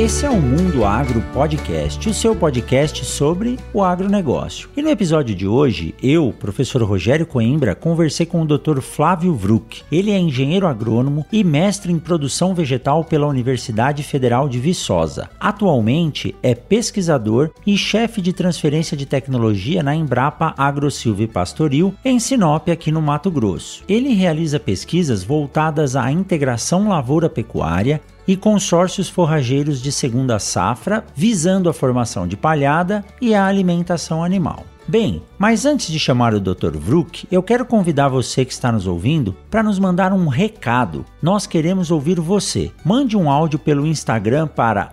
Esse é o Mundo Agro Podcast, o seu podcast sobre o agronegócio. E no episódio de hoje, eu, professor Rogério Coimbra, conversei com o Dr. Flávio Vruck. Ele é engenheiro agrônomo e mestre em produção vegetal pela Universidade Federal de Viçosa. Atualmente é pesquisador e chefe de transferência de tecnologia na Embrapa AgroSilva Pastoril, em Sinop, aqui no Mato Grosso. Ele realiza pesquisas voltadas à integração lavoura-pecuária, e consórcios forrageiros de segunda safra, visando a formação de palhada e a alimentação animal. Bem, mas antes de chamar o Dr. Vrook, eu quero convidar você que está nos ouvindo para nos mandar um recado. Nós queremos ouvir você. Mande um áudio pelo Instagram para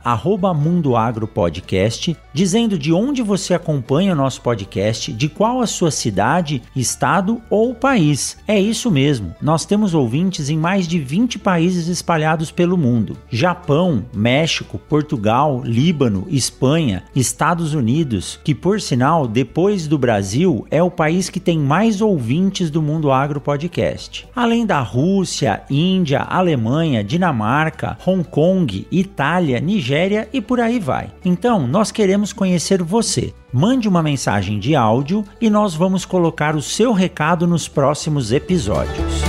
@mundoagropodcast, dizendo de onde você acompanha o nosso podcast, de qual a sua cidade, estado ou país. É isso mesmo. Nós temos ouvintes em mais de 20 países espalhados pelo mundo: Japão, México, Portugal, Líbano, Espanha, Estados Unidos, que por sinal, depois do Brasil, é o país que tem mais ouvintes do Mundo Agro Podcast. Além da Rússia, Índia, Alemanha, Dinamarca, Hong Kong, Itália, Nigéria e por aí vai. Então, nós queremos conhecer você. Mande uma mensagem de áudio e nós vamos colocar o seu recado nos próximos episódios.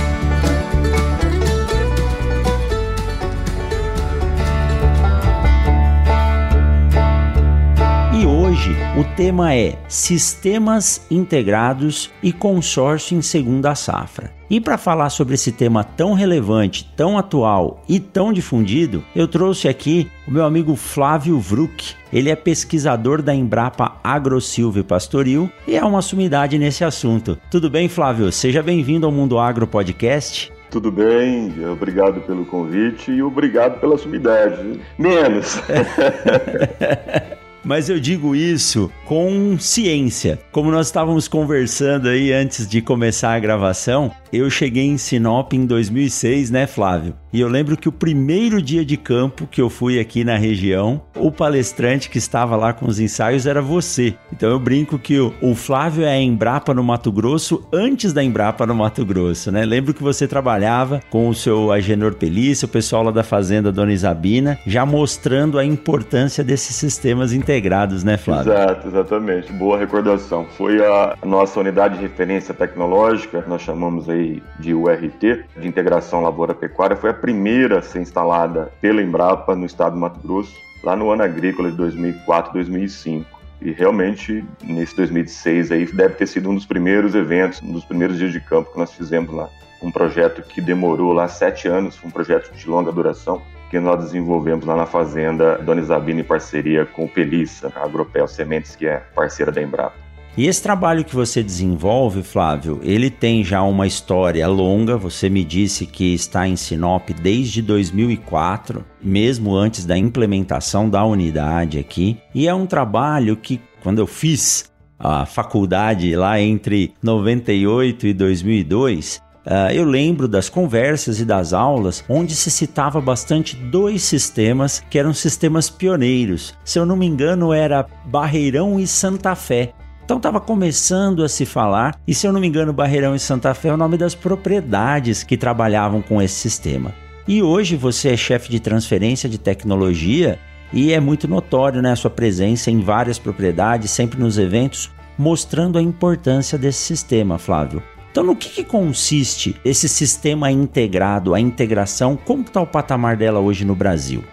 O tema é Sistemas Integrados e Consórcio em Segunda Safra. E para falar sobre esse tema tão relevante, tão atual e tão difundido, eu trouxe aqui o meu amigo Flávio Vruck. Ele é pesquisador da Embrapa AgroSilva Pastoril e é uma sumidade nesse assunto. Tudo bem, Flávio? Seja bem-vindo ao Mundo Agro Podcast. Tudo bem, obrigado pelo convite e obrigado pela sumidade. Menos. Mas eu digo isso com ciência. Como nós estávamos conversando aí antes de começar a gravação, eu cheguei em Sinop em 2006, né, Flávio? E eu lembro que o primeiro dia de campo que eu fui aqui na região, o palestrante que estava lá com os ensaios era você. Então eu brinco que o, Flávio é a Embrapa no Mato Grosso antes da Embrapa no Mato Grosso, né? Lembro que você trabalhava com o seu Agenor Pelícia, o pessoal lá da fazenda Dona Isabina, já mostrando a importância desses sistemas integrados, né, Flávio? Exato, exatamente. Boa recordação. Foi a nossa unidade de referência tecnológica, nós chamamos aí de URT, de integração lavoura-pecuária, foi a primeira a ser instalada pela Embrapa no estado do Mato Grosso, lá no ano agrícola de 2004, 2005. E realmente, nesse 2006 aí, deve ter sido um dos primeiros eventos, um dos primeiros dias de campo que nós fizemos lá. Um projeto que demorou lá sete anos, foi um projeto de longa duração, que nós desenvolvemos lá na fazenda Dona Isabina em parceria com o Pelissa, a Agropel Sementes, que é parceira da Embrapa. E esse trabalho que você desenvolve, Flávio, ele tem já uma história longa. Você me disse que está em Sinop desde 2004, mesmo antes da implementação da unidade aqui. E é um trabalho que, quando eu fiz a faculdade lá entre 98 e 2002, Uh, eu lembro das conversas e das aulas onde se citava bastante dois sistemas que eram sistemas pioneiros. Se eu não me engano, era Barreirão e Santa Fé. Então estava começando a se falar, e se eu não me engano, Barreirão e Santa Fé é o nome das propriedades que trabalhavam com esse sistema. E hoje você é chefe de transferência de tecnologia e é muito notório né, a sua presença em várias propriedades, sempre nos eventos, mostrando a importância desse sistema, Flávio. Então, no que, que consiste esse sistema integrado, a integração? Como está o patamar dela hoje no Brasil?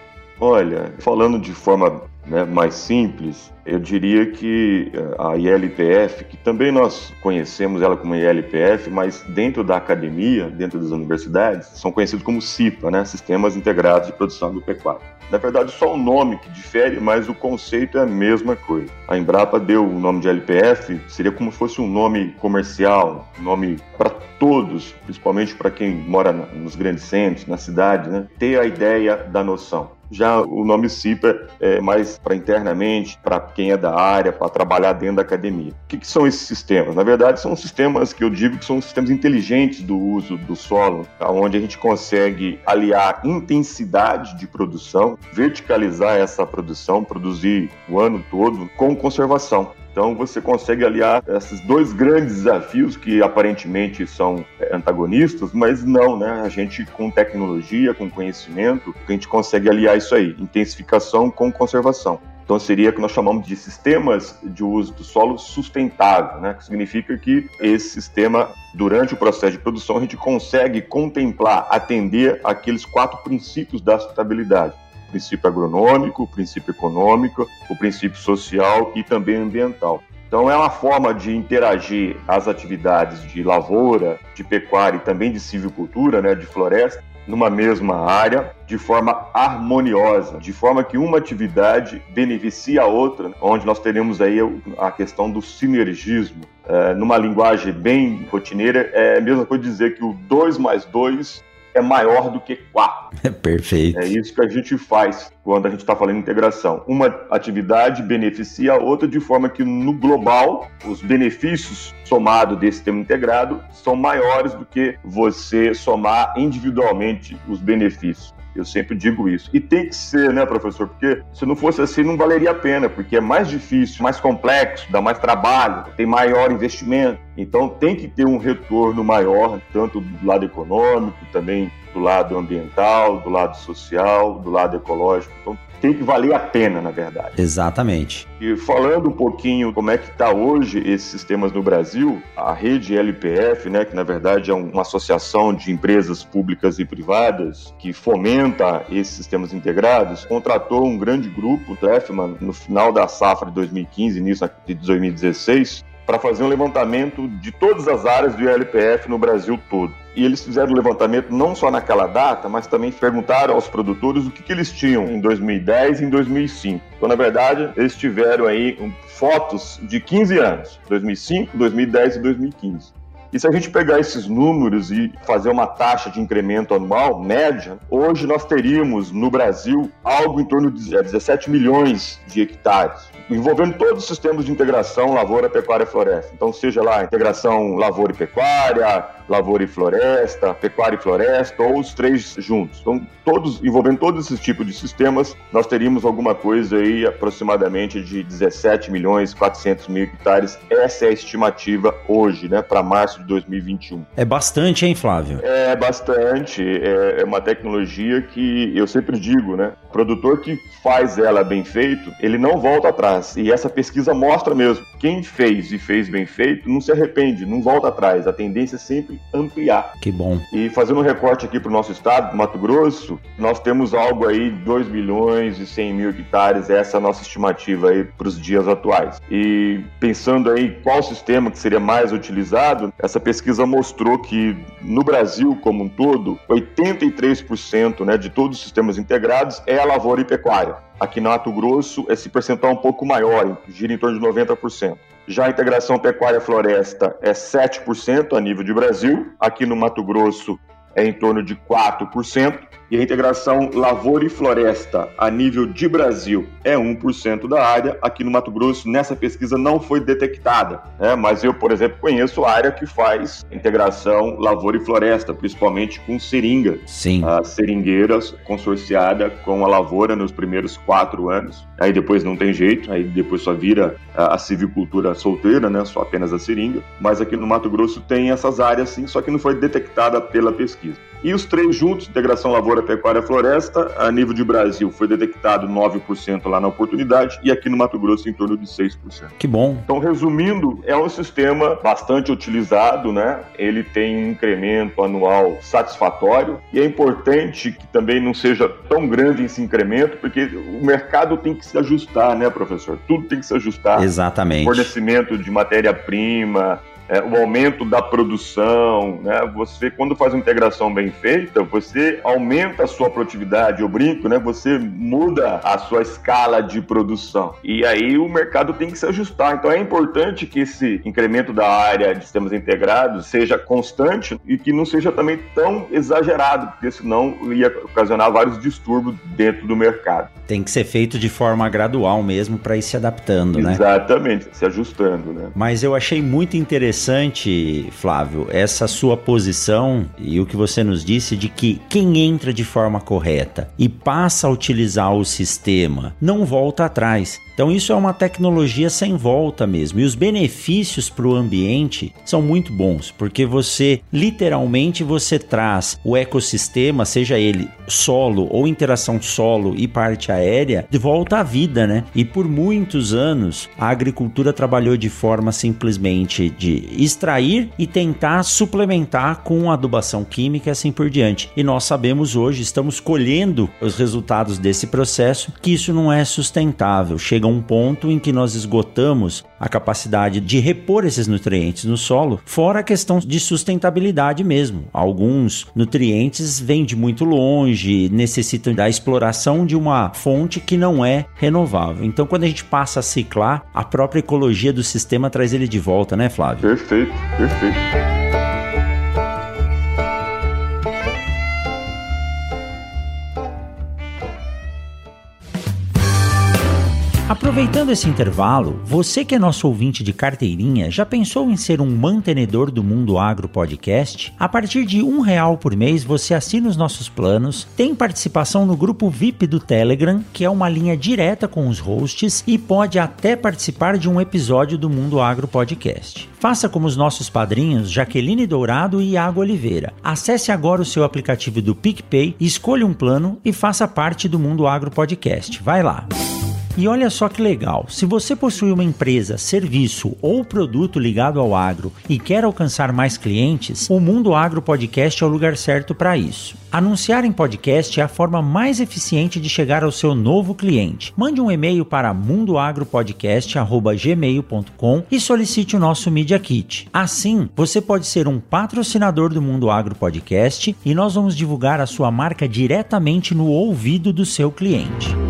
Olha, falando de forma né, mais simples, eu diria que eh, a ILPF, que também nós conhecemos ela como ILPF, mas dentro da academia, dentro das universidades, são conhecidos como CIPA, né, Sistemas Integrados de Produção Agropecuária. Na verdade, só o nome que difere, mas o conceito é a mesma coisa. A Embrapa deu o nome de LPF, seria como se fosse um nome comercial, um nome para todos, principalmente para quem mora nos grandes centros, na cidade, né, ter a ideia da noção. Já o nome CIPA é mais para internamente, para quem é da área, para trabalhar dentro da academia. O que, que, são esses sistemas? Na verdade, são sistemas que eu digo que são sistemas inteligentes do uso do solo, onde a gente consegue aliar intensidade de produção, verticalizar essa produção, produzir o ano todo com conservação. Então você consegue aliar esses dois grandes desafios que aparentemente são é, antagonistas, mas não, né? A gente com tecnologia, com conhecimento, a gente consegue aliar isso aí, intensificação com conservação. Então seria o que nós chamamos de sistemas de uso do solo sustentável, né? que significa que esse sistema, durante o processo de produção, a gente consegue contemplar, atender aqueles quatro princípios da sustentabilidade princípio agronômico, o princípio econômico, o princípio social e também ambiental. Então, é uma forma de interagir as atividades de lavoura, de pecuária e também de silvicultura, né, de floresta, numa mesma área, de forma harmoniosa, de forma que uma atividade beneficia a outra, onde nós teremos aí a questão do sinergismo. É, numa linguagem bem rotineira, é a mesma coisa dizer que o 2 mais 2 é maior do que 4. É perfeito. É isso que a gente faz quando a gente está falando integração. Uma atividade beneficia a outra de forma que no global os benefícios somados desse sistema integrado são maiores do que você somar individualmente os benefícios. Eu sempre digo isso. E tem que ser, né, professor? Porque se não fosse assim, não valeria a pena, porque é mais difícil, mais complexo, dá mais trabalho, tem maior investimento. Então tem que ter um retorno maior, tanto do lado econômico, também do lado ambiental, do lado social, do lado ecológico. Então tem que valer a pena, na verdade. Exatamente. E falando um pouquinho como é que está hoje esses sistemas no Brasil, a rede LPF, né, que na verdade é uma associação de empresas públicas e privadas que fomenta esses sistemas integrados, contratou um grande grupo, o Treffman, no final da safra de 2015, início de 2016, para fazer um levantamento de todas as áreas do ILPF no Brasil todo. E eles fizeram o levantamento não só naquela data, mas também perguntaram aos produtores o que, que eles tinham em 2010 e em 2005. Então, na verdade, eles tiveram aí um, fotos de 15 anos, 2005, 2010 e 2015. E se a gente pegar esses números e fazer uma taxa de incremento anual média, hoje nós teríamos no Brasil algo em torno de 17 milhões de hectares envolvendo todos os sistemas de integração lavoura, pecuária floresta. Então, seja lá integração lavoura e pecuária, lavoura e floresta, pecuária e floresta, ou os três juntos. Então, todos, envolvendo todos esses tipos de sistemas, nós teríamos alguma coisa aí aproximadamente de 17 milhões 400 mil hectares. Essa é a estimativa hoje, né, para março de 2021. É bastante, hein, Flávio? É bastante. É, é uma tecnologia que eu sempre digo, né? O produtor que faz ela bem feito, ele não volta atrás. E essa pesquisa mostra mesmo. Quem fez e fez bem feito não se arrepende, não volta atrás. A tendência é sempre ampliar. Que bom. E fazendo um recorte aqui para o nosso estado, Mato Grosso, nós temos algo aí 2 milhões e 100 mil hectares, essa é a nossa estimativa aí para os dias atuais. E pensando aí qual sistema que seria mais utilizado, essa pesquisa mostrou que no Brasil como um todo, 83% né, de todos os sistemas integrados é a lavoura e pecuária. Aqui no Mato Grosso, esse percentual é um pouco maior, gira em torno de 90%. Já a integração pecuária-floresta é 7% a nível de Brasil. Aqui no Mato Grosso é em torno de 4% e a integração lavoura e floresta a nível de Brasil é 1% da área. Aqui no Mato Grosso, nessa pesquisa não foi detectada, né? mas eu, por exemplo, conheço a área que faz integração lavoura e floresta, principalmente com seringa. Sim. A seringueira consorciada com a lavoura nos primeiros quatro anos. Aí depois não tem jeito, aí depois só vira a, a civicultura solteira, né? só apenas a seringa. Mas aqui no Mato Grosso tem essas áreas sim, só que não foi detectada pela pesquisa. E os três juntos, integração lavoura, pecuária floresta, a nível de Brasil foi detectado 9% lá na oportunidade e aqui no Mato Grosso em torno de 6%. Que bom. Então, resumindo, é um sistema bastante utilizado, né? Ele tem um incremento anual satisfatório e é importante que também não seja tão grande esse incremento, porque o mercado tem que se ajustar, né, professor? Tudo tem que se ajustar. Exatamente. Fornecimento de matéria-prima, é, o aumento da produção, né? Você, quando faz uma integração bem feita, você aumenta a sua produtividade, eu brinco, né? Você muda a sua escala de produção. E aí o mercado tem que se ajustar. Então é importante que esse incremento da área de sistemas integrados seja constante e que não seja também tão exagerado, porque senão ia ocasionar vários distúrbios dentro do mercado. Tem que ser feito de forma gradual mesmo para ir se adaptando, né? Exatamente, se ajustando, né? Mas eu achei muito interessante, Flávio, essa sua posição e o que você nos disse de que quem entra de forma correta e passa a utilizar o sistema não volta atrás. Então isso é uma tecnologia sem volta mesmo. E os benefícios para o ambiente são muito bons, porque você literalmente você traz o ecossistema, seja ele solo ou interação solo e parte aérea, de volta à vida, né? E por muitos anos a agricultura trabalhou de forma simplesmente de extrair e tentar suplementar com adubação química e assim por diante. E nós sabemos hoje, estamos colhendo os resultados desse processo, que isso não é sustentável. Chega chega um ponto em que nós esgotamos a capacidade de repor esses nutrientes no solo, fora a questão de sustentabilidade mesmo. Alguns nutrientes vêm de muito longe, necessitam da exploração de uma fonte que não é renovável. Então, quando a gente passa a ciclar, a própria ecologia do sistema traz ele de volta, né, Flávio? Perfeito, perfeito. Aproveitando esse intervalo, você que é nosso ouvinte de carteirinha, já pensou em ser um mantenedor do Mundo Agro Podcast? A partir de um real por mês, você assina os nossos planos, tem participação no grupo VIP do Telegram, que é uma linha direta com os hosts, e pode até participar de um episódio do Mundo Agro Podcast. Faça como os nossos padrinhos Jaqueline Dourado e Iago Oliveira. Acesse agora o seu aplicativo do PicPay, escolha um plano e faça parte do Mundo Agro Podcast. Vai lá! E olha só que legal, se você possui uma empresa, serviço ou produto ligado ao agro e quer alcançar mais clientes, o Mundo Agro Podcast é o lugar certo para isso. Anunciar em podcast é a forma mais eficiente de chegar ao seu novo cliente. Mande um e-mail para mundoagropodcast.gmail.com e solicite o nosso Media Kit. Assim, você pode ser um patrocinador do Mundo Agro Podcast e nós vamos divulgar a sua marca diretamente no ouvido do seu cliente.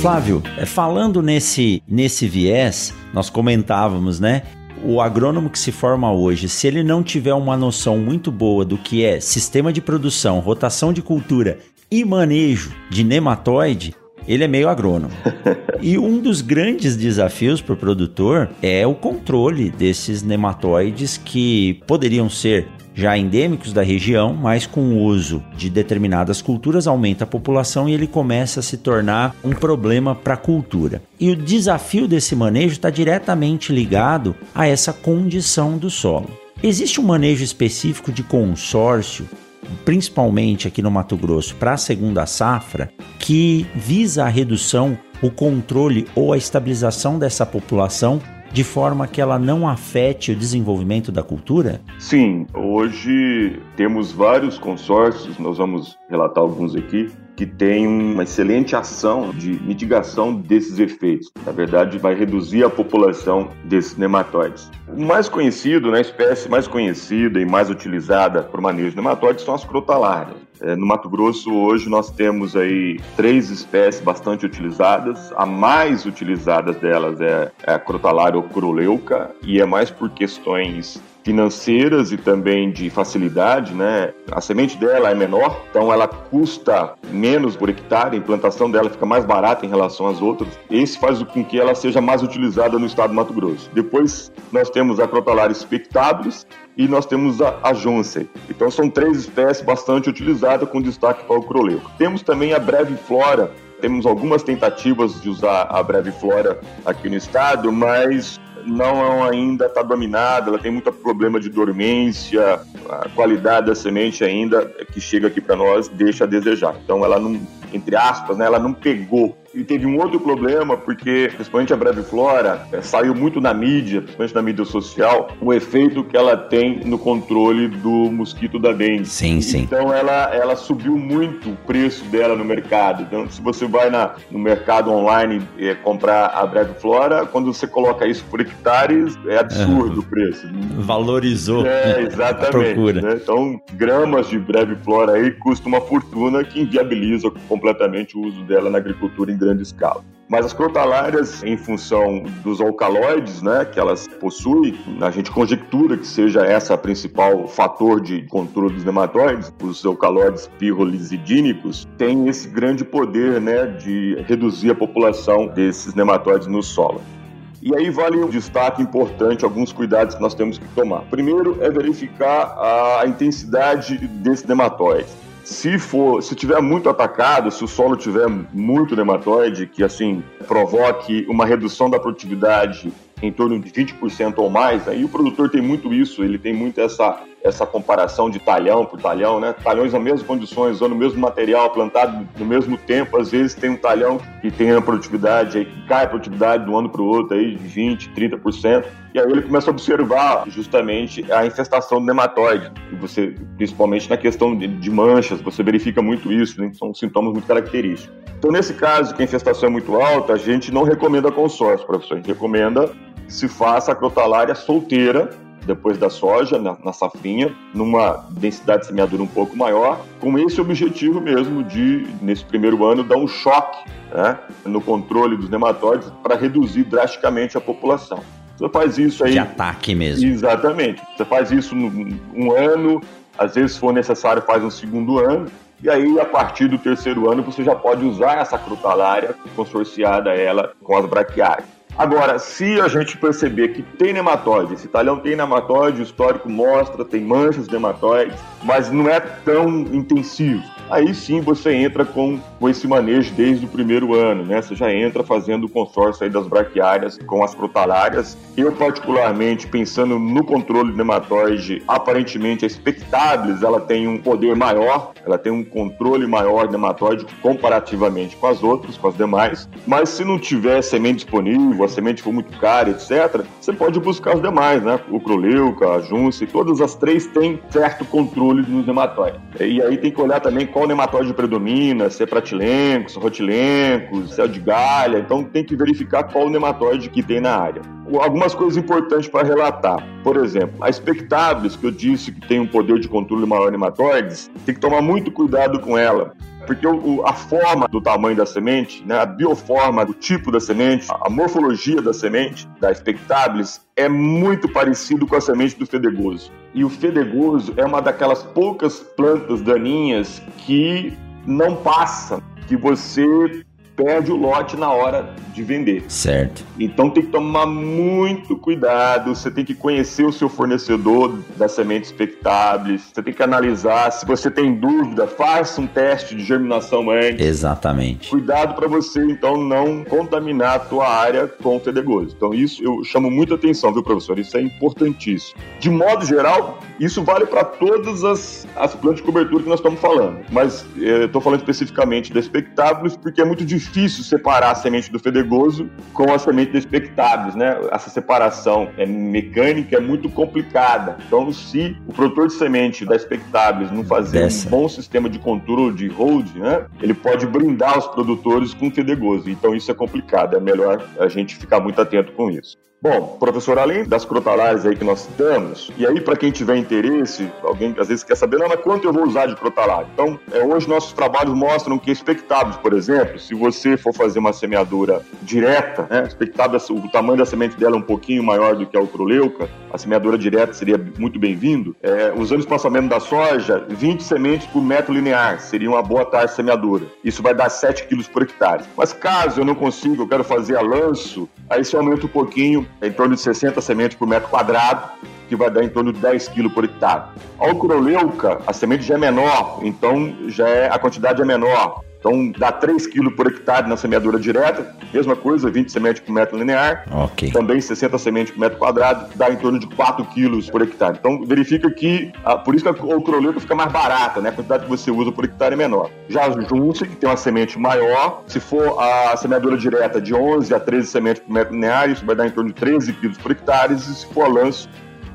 Flávio, é, falando nesse, nesse viés, nós comentávamos, né? O agrônomo que se forma hoje, se ele não tiver uma noção muito boa do que é sistema de produção, rotação de cultura e manejo de nematóide, ele é meio agrônomo. E um dos grandes desafios para o produtor é o controle desses nematóides que poderiam ser já endêmicos da região, mas com o uso de determinadas culturas aumenta a população e ele começa a se tornar um problema para a cultura. E o desafio desse manejo está diretamente ligado a essa condição do solo. Existe um manejo específico de consórcio principalmente aqui no Mato Grosso, para a segunda safra, que visa a redução, o controle ou a estabilização dessa população de forma que ela não afete o desenvolvimento da cultura? Sim, hoje temos vários consórcios, nós vamos relatar alguns aqui, que tem uma excelente ação de mitigação desses efeitos. Na verdade, vai reduzir a população desses nematóides. O mais conhecido, né, a espécie mais conhecida e mais utilizada para o manejo de nematóides são as crotalárias. É, no Mato Grosso, hoje, nós temos aí três espécies bastante utilizadas. A mais utilizada delas é, é a crotalária ocroleuca, e é mais por questões financeiras e também de facilidade, né? A semente dela é menor, então ela custa menos por hectare, a implantação dela fica mais barata em relação às outras. Esse faz com que ela seja mais utilizada no estado do Mato Grosso. Depois nós temos a Crotalaria spectabilis e nós temos a, a Johnson. Então são três espécies bastante utilizadas com destaque para o croleuco. Temos também a breve flora, temos algumas tentativas de usar a breve flora aqui no estado, mas não ainda está dominada, ela tem muito problema de dormência, a qualidade da semente ainda que chega aqui para nós deixa a desejar. Então ela não, entre aspas, né? Ela não pegou e teve um outro problema, porque, principalmente a Breviflora, é, saiu muito na mídia, principalmente na mídia social, o efeito que ela tem no controle do mosquito da dengue. Sim, sim. Então ela, ela subiu muito o preço dela no mercado. Então, se você vai na, no mercado online é, comprar a Breviflora, quando você coloca isso por hectares, é absurdo uhum. o preço. Valorizou é, exatamente, a procura. Né? Então, gramas de Breviflora aí custa uma fortuna que inviabiliza completamente o uso dela na agricultura grande escala. Mas as crotalárias, em função dos alcaloides né, que elas possuem, a gente conjectura que seja essa a principal fator de controle dos nematóides, os alcaloides pirrolizidínicos, têm esse grande poder né, de reduzir a população desses nematóides no solo. E aí vale um destaque importante, alguns cuidados que nós temos que tomar. Primeiro é verificar a intensidade desse nematóide. Se for, se tiver muito atacado, se o solo tiver muito nematóide, que assim provoque uma redução da produtividade em torno de 20% ou mais, aí o produtor tem muito isso, ele tem muito essa, essa comparação de talhão por talhão, né? Talhões nas mesmas condições, usando o mesmo material, plantado no mesmo tempo, às vezes tem um talhão que tem a produtividade, aí, que cai a produtividade de um ano para o outro aí de 20%, 30%, e aí ele começa a observar justamente a infestação do nematóide, e você, principalmente na questão de, de manchas, você verifica muito isso, né? são sintomas muito característicos. Então, nesse caso, que a infestação é muito alta, a gente não recomenda consórcio, professor, a gente recomenda se faça a crotalária solteira, depois da soja, na, na safrinha, numa densidade de semeadura um pouco maior, com esse objetivo mesmo de, nesse primeiro ano, dar um choque né, no controle dos nematóides para reduzir drasticamente a população. Você faz isso aí. De ataque mesmo. Exatamente. Você faz isso um ano, às vezes, se for necessário, faz um segundo ano. E aí, a partir do terceiro ano, você já pode usar essa crotalária consorciada ela com as braquiárias. Agora, se a gente perceber que tem nematóide, esse talhão tem nematóide, o histórico mostra, tem manchas de nematóides, mas não é tão intensivo aí sim você entra com, com esse manejo desde o primeiro ano, né? Você já entra fazendo o consórcio aí das braquiárias com as crotalárias. Eu, particularmente, pensando no controle de nematóide, aparentemente a expectáveis ela tem um poder maior, ela tem um controle maior de nematóide comparativamente com as outras, com as demais. Mas se não tiver semente disponível, a semente for muito cara, etc., você pode buscar os demais, né? O Croleuca, a Junce, todas as três têm certo controle nos nematóides. E aí tem que olhar também qual nematóide predomina, se é pratilencos, rotilencos, se é de galha, então tem que verificar qual nematóide que tem na área. Algumas coisas importantes para relatar. Por exemplo, a expectáveis, que eu disse que tem um poder de controle maior de nematóides, tem que tomar muito cuidado com ela porque o, a forma do tamanho da semente, né, a bioforma do tipo da semente, a morfologia da semente, da expectáveis, é muito parecido com a semente do fedegoso. E o fedegoso é uma daquelas poucas plantas daninhas que não passa, que você perde o lote na hora de vender. Certo. Então tem que tomar muito cuidado, você tem que conhecer o seu fornecedor das sementes expectáveis, você tem que analisar, se você tem dúvida, faça um teste de germinação antes. Exatamente. Cuidado para você então não contaminar a tua área com o fedegoso. Então isso eu chamo muita atenção, viu professor? Isso é importantíssimo. De modo geral, isso vale para todas as, as plantas de cobertura que nós estamos falando, mas eh, eu estou falando especificamente da expectáveis porque é muito difícil separar a semente do fedegoso com a semente de expectáveis, né? Essa separação é mecânica é muito complicada. Então, se o produtor de semente da expectáveis não fazer Dessa. um bom sistema de controle de hold, né? Ele pode brindar os produtores com fedegoso. Então, isso é complicado. É melhor a gente ficar muito atento com isso. Bom, professor, além das crotalárias aí que nós citamos, e aí para quem tiver interesse, alguém às vezes quer saber, mas quanto eu vou usar de crotalária? Então, é, hoje nossos trabalhos mostram que expectáveis, por exemplo, se você for fazer uma semeadura direta, né, o tamanho da semente dela é um pouquinho maior do que a ucroleuca, a semeadura direta seria muito bem-vindo. É, usando o espaçamento da soja, 20 sementes por metro linear seria uma boa taxa de semeadura. Isso vai dar 7 quilos por hectare. Mas caso eu não consiga, eu quero fazer a lanço, aí você aumenta um pouquinho é em torno de 60 sementes por metro quadrado, que vai dar em torno de 10 quilos por hectare. A ucroleuca, a semente já é menor, então já é, a quantidade é menor. Então dá 3 kg por hectare na semeadura direta, mesma coisa, 20 sementes por metro linear. Ok. Também 60 sementes por metro quadrado, dá em torno de 4 kg por hectare. Então verifica que, ah, por isso que a ocroleta fica mais barata, né? A quantidade que você usa por hectare é menor. Já a Junce, que tem uma semente maior, se for a semeadura direta de 11 a 13 sementes por metro linear, isso vai dar em torno de 13 kg por hectare, e se for a lanço,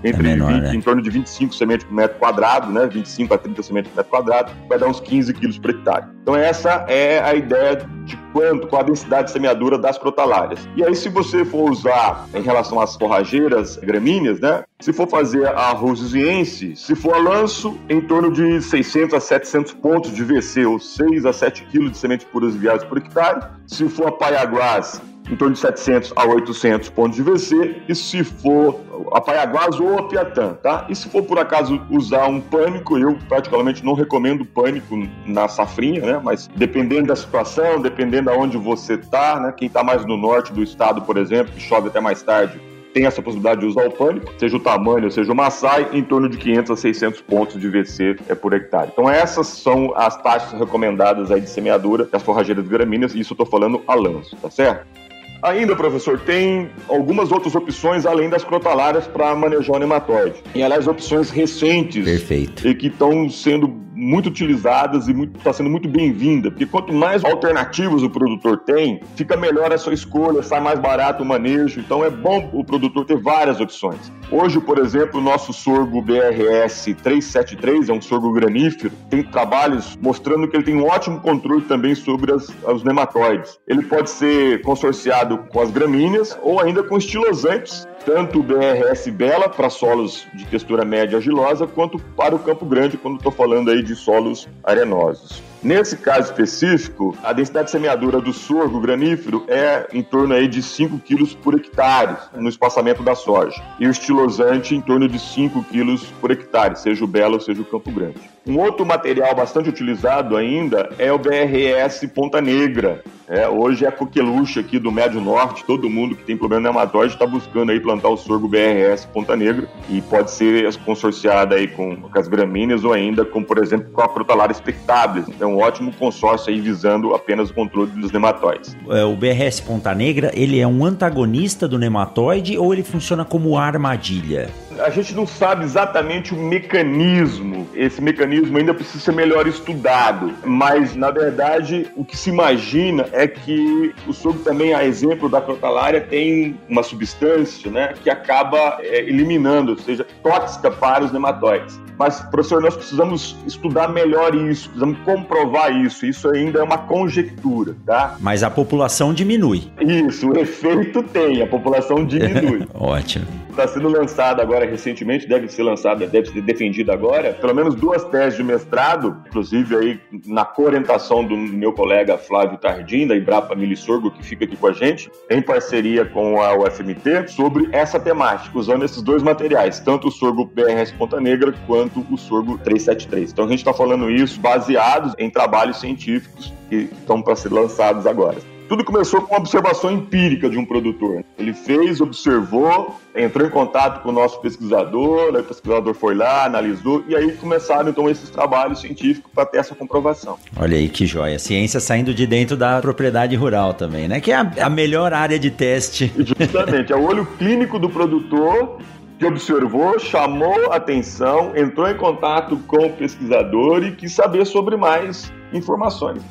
entre é menor, 20, né? em torno de 25 sementes por metro quadrado, né? 25 a 30 sementes por metro quadrado, vai dar uns 15 quilos por hectare. Então essa é a ideia de quanto, qual a densidade de semeadura das crotalárias. E aí se você for usar em relação às forrageiras gramíneas, né? Se for fazer a rosiense, se for a lanço, em torno de 600 a 700 pontos de VC, ou 6 a 7 quilos de sementes puras enviadas por hectare. Se for a paiaguás, em torno de 700 a 800 pontos de VC, e se for a Paiaguás ou a Piatã, tá? E se for por acaso usar um pânico, eu particularmente não recomendo pânico na safrinha, né? Mas dependendo da situação, dependendo aonde você tá, né? Quem tá mais no norte do estado, por exemplo, que chove até mais tarde, tem essa possibilidade de usar o pânico, seja o tamanho, seja o maçai, em torno de 500 a 600 pontos de VC é por hectare. Então essas são as taxas recomendadas aí de semeadura das forrageiras gramíneas, e isso eu tô falando a lanço, tá certo? Ainda, professor, tem algumas outras opções além das crotalárias para manejar o nematóide. E, aliás, opções recentes Perfeito. e que estão sendo muito utilizadas e está sendo muito bem-vinda, porque quanto mais alternativas o produtor tem, fica melhor a sua escolha, sai mais barato o manejo, então é bom o produtor ter várias opções. Hoje, por exemplo, o nosso sorgo BRS 373 é um sorgo granífero, tem trabalhos mostrando que ele tem um ótimo controle também sobre as, os nematóides. Ele pode ser consorciado com as gramíneas ou ainda com estilosantes, tanto o BRS Bela para solos de textura média argilosa, quanto para o Campo Grande, quando estou falando aí de solos arenosos. Nesse caso específico, a densidade de semeadura do sorgo granífero é em torno aí de 5 quilos por hectare no espaçamento da soja. E o estilosante em torno de 5 quilos por hectare, seja o Belo, seja o Campo Grande. Um outro material bastante utilizado ainda é o BRS Ponta Negra. É, hoje é a coqueluche aqui do Médio Norte, todo mundo que tem problema nematóide está buscando aí plantar o sorgo BRS Ponta Negra e pode ser consorciada aí com, com as gramíneas ou ainda com, por exemplo, com a Protalara expectabilis. Então, um ótimo consórcio aí visando apenas o controle dos nematóides. É, o BRS Ponta Negra, ele é um antagonista do nematóide ou ele funciona como armadilha? A gente não sabe exatamente o mecanismo. Esse mecanismo ainda precisa ser melhor estudado. Mas, na verdade, o que se imagina é que o sorgo também, a exemplo da crotalária, tem uma substância né, que acaba é, eliminando, ou seja, tóxica para os nematóides. Mas, professor, nós precisamos estudar melhor isso, precisamos comprovar isso. Isso ainda é uma conjectura, tá? Mas a população diminui. Isso, o efeito tem, a população diminui. Ótimo. Está sendo lançado agora recentemente, deve ser lançada, deve ser defendida agora, pelo menos duas teses de mestrado, inclusive aí na coorientação do meu colega Flávio Tardim, da Embrapa Milissorgo, que fica aqui com a gente, em parceria com a UFMT, sobre essa temática, usando esses dois materiais, tanto o sorgo BRS Ponta Negra quanto o sorgo 373. Então a gente está falando isso baseados em trabalhos científicos que estão para ser lançados agora. Tudo começou com uma observação empírica de um produtor. Ele fez, observou, entrou em contato com o nosso pesquisador, o pesquisador foi lá, analisou, e aí começaram então esses trabalhos científicos para ter essa comprovação. Olha aí que joia. Ciência saindo de dentro da propriedade rural também, né? Que é a, a melhor área de teste. Justamente, é o olho clínico do produtor que observou, chamou atenção, entrou em contato com o pesquisador e quis saber sobre mais informações.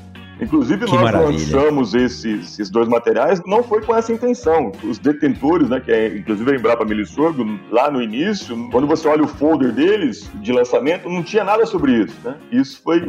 Inclusive, Que nós maravilha. lançamos esses, esses dois materiais, não foi com essa intenção. Os detentores, né, que é inclusive a Embrapa Melissorgo, lá no início, quando você olha o folder deles de lançamento, não tinha nada sobre isso. Né? Isso foi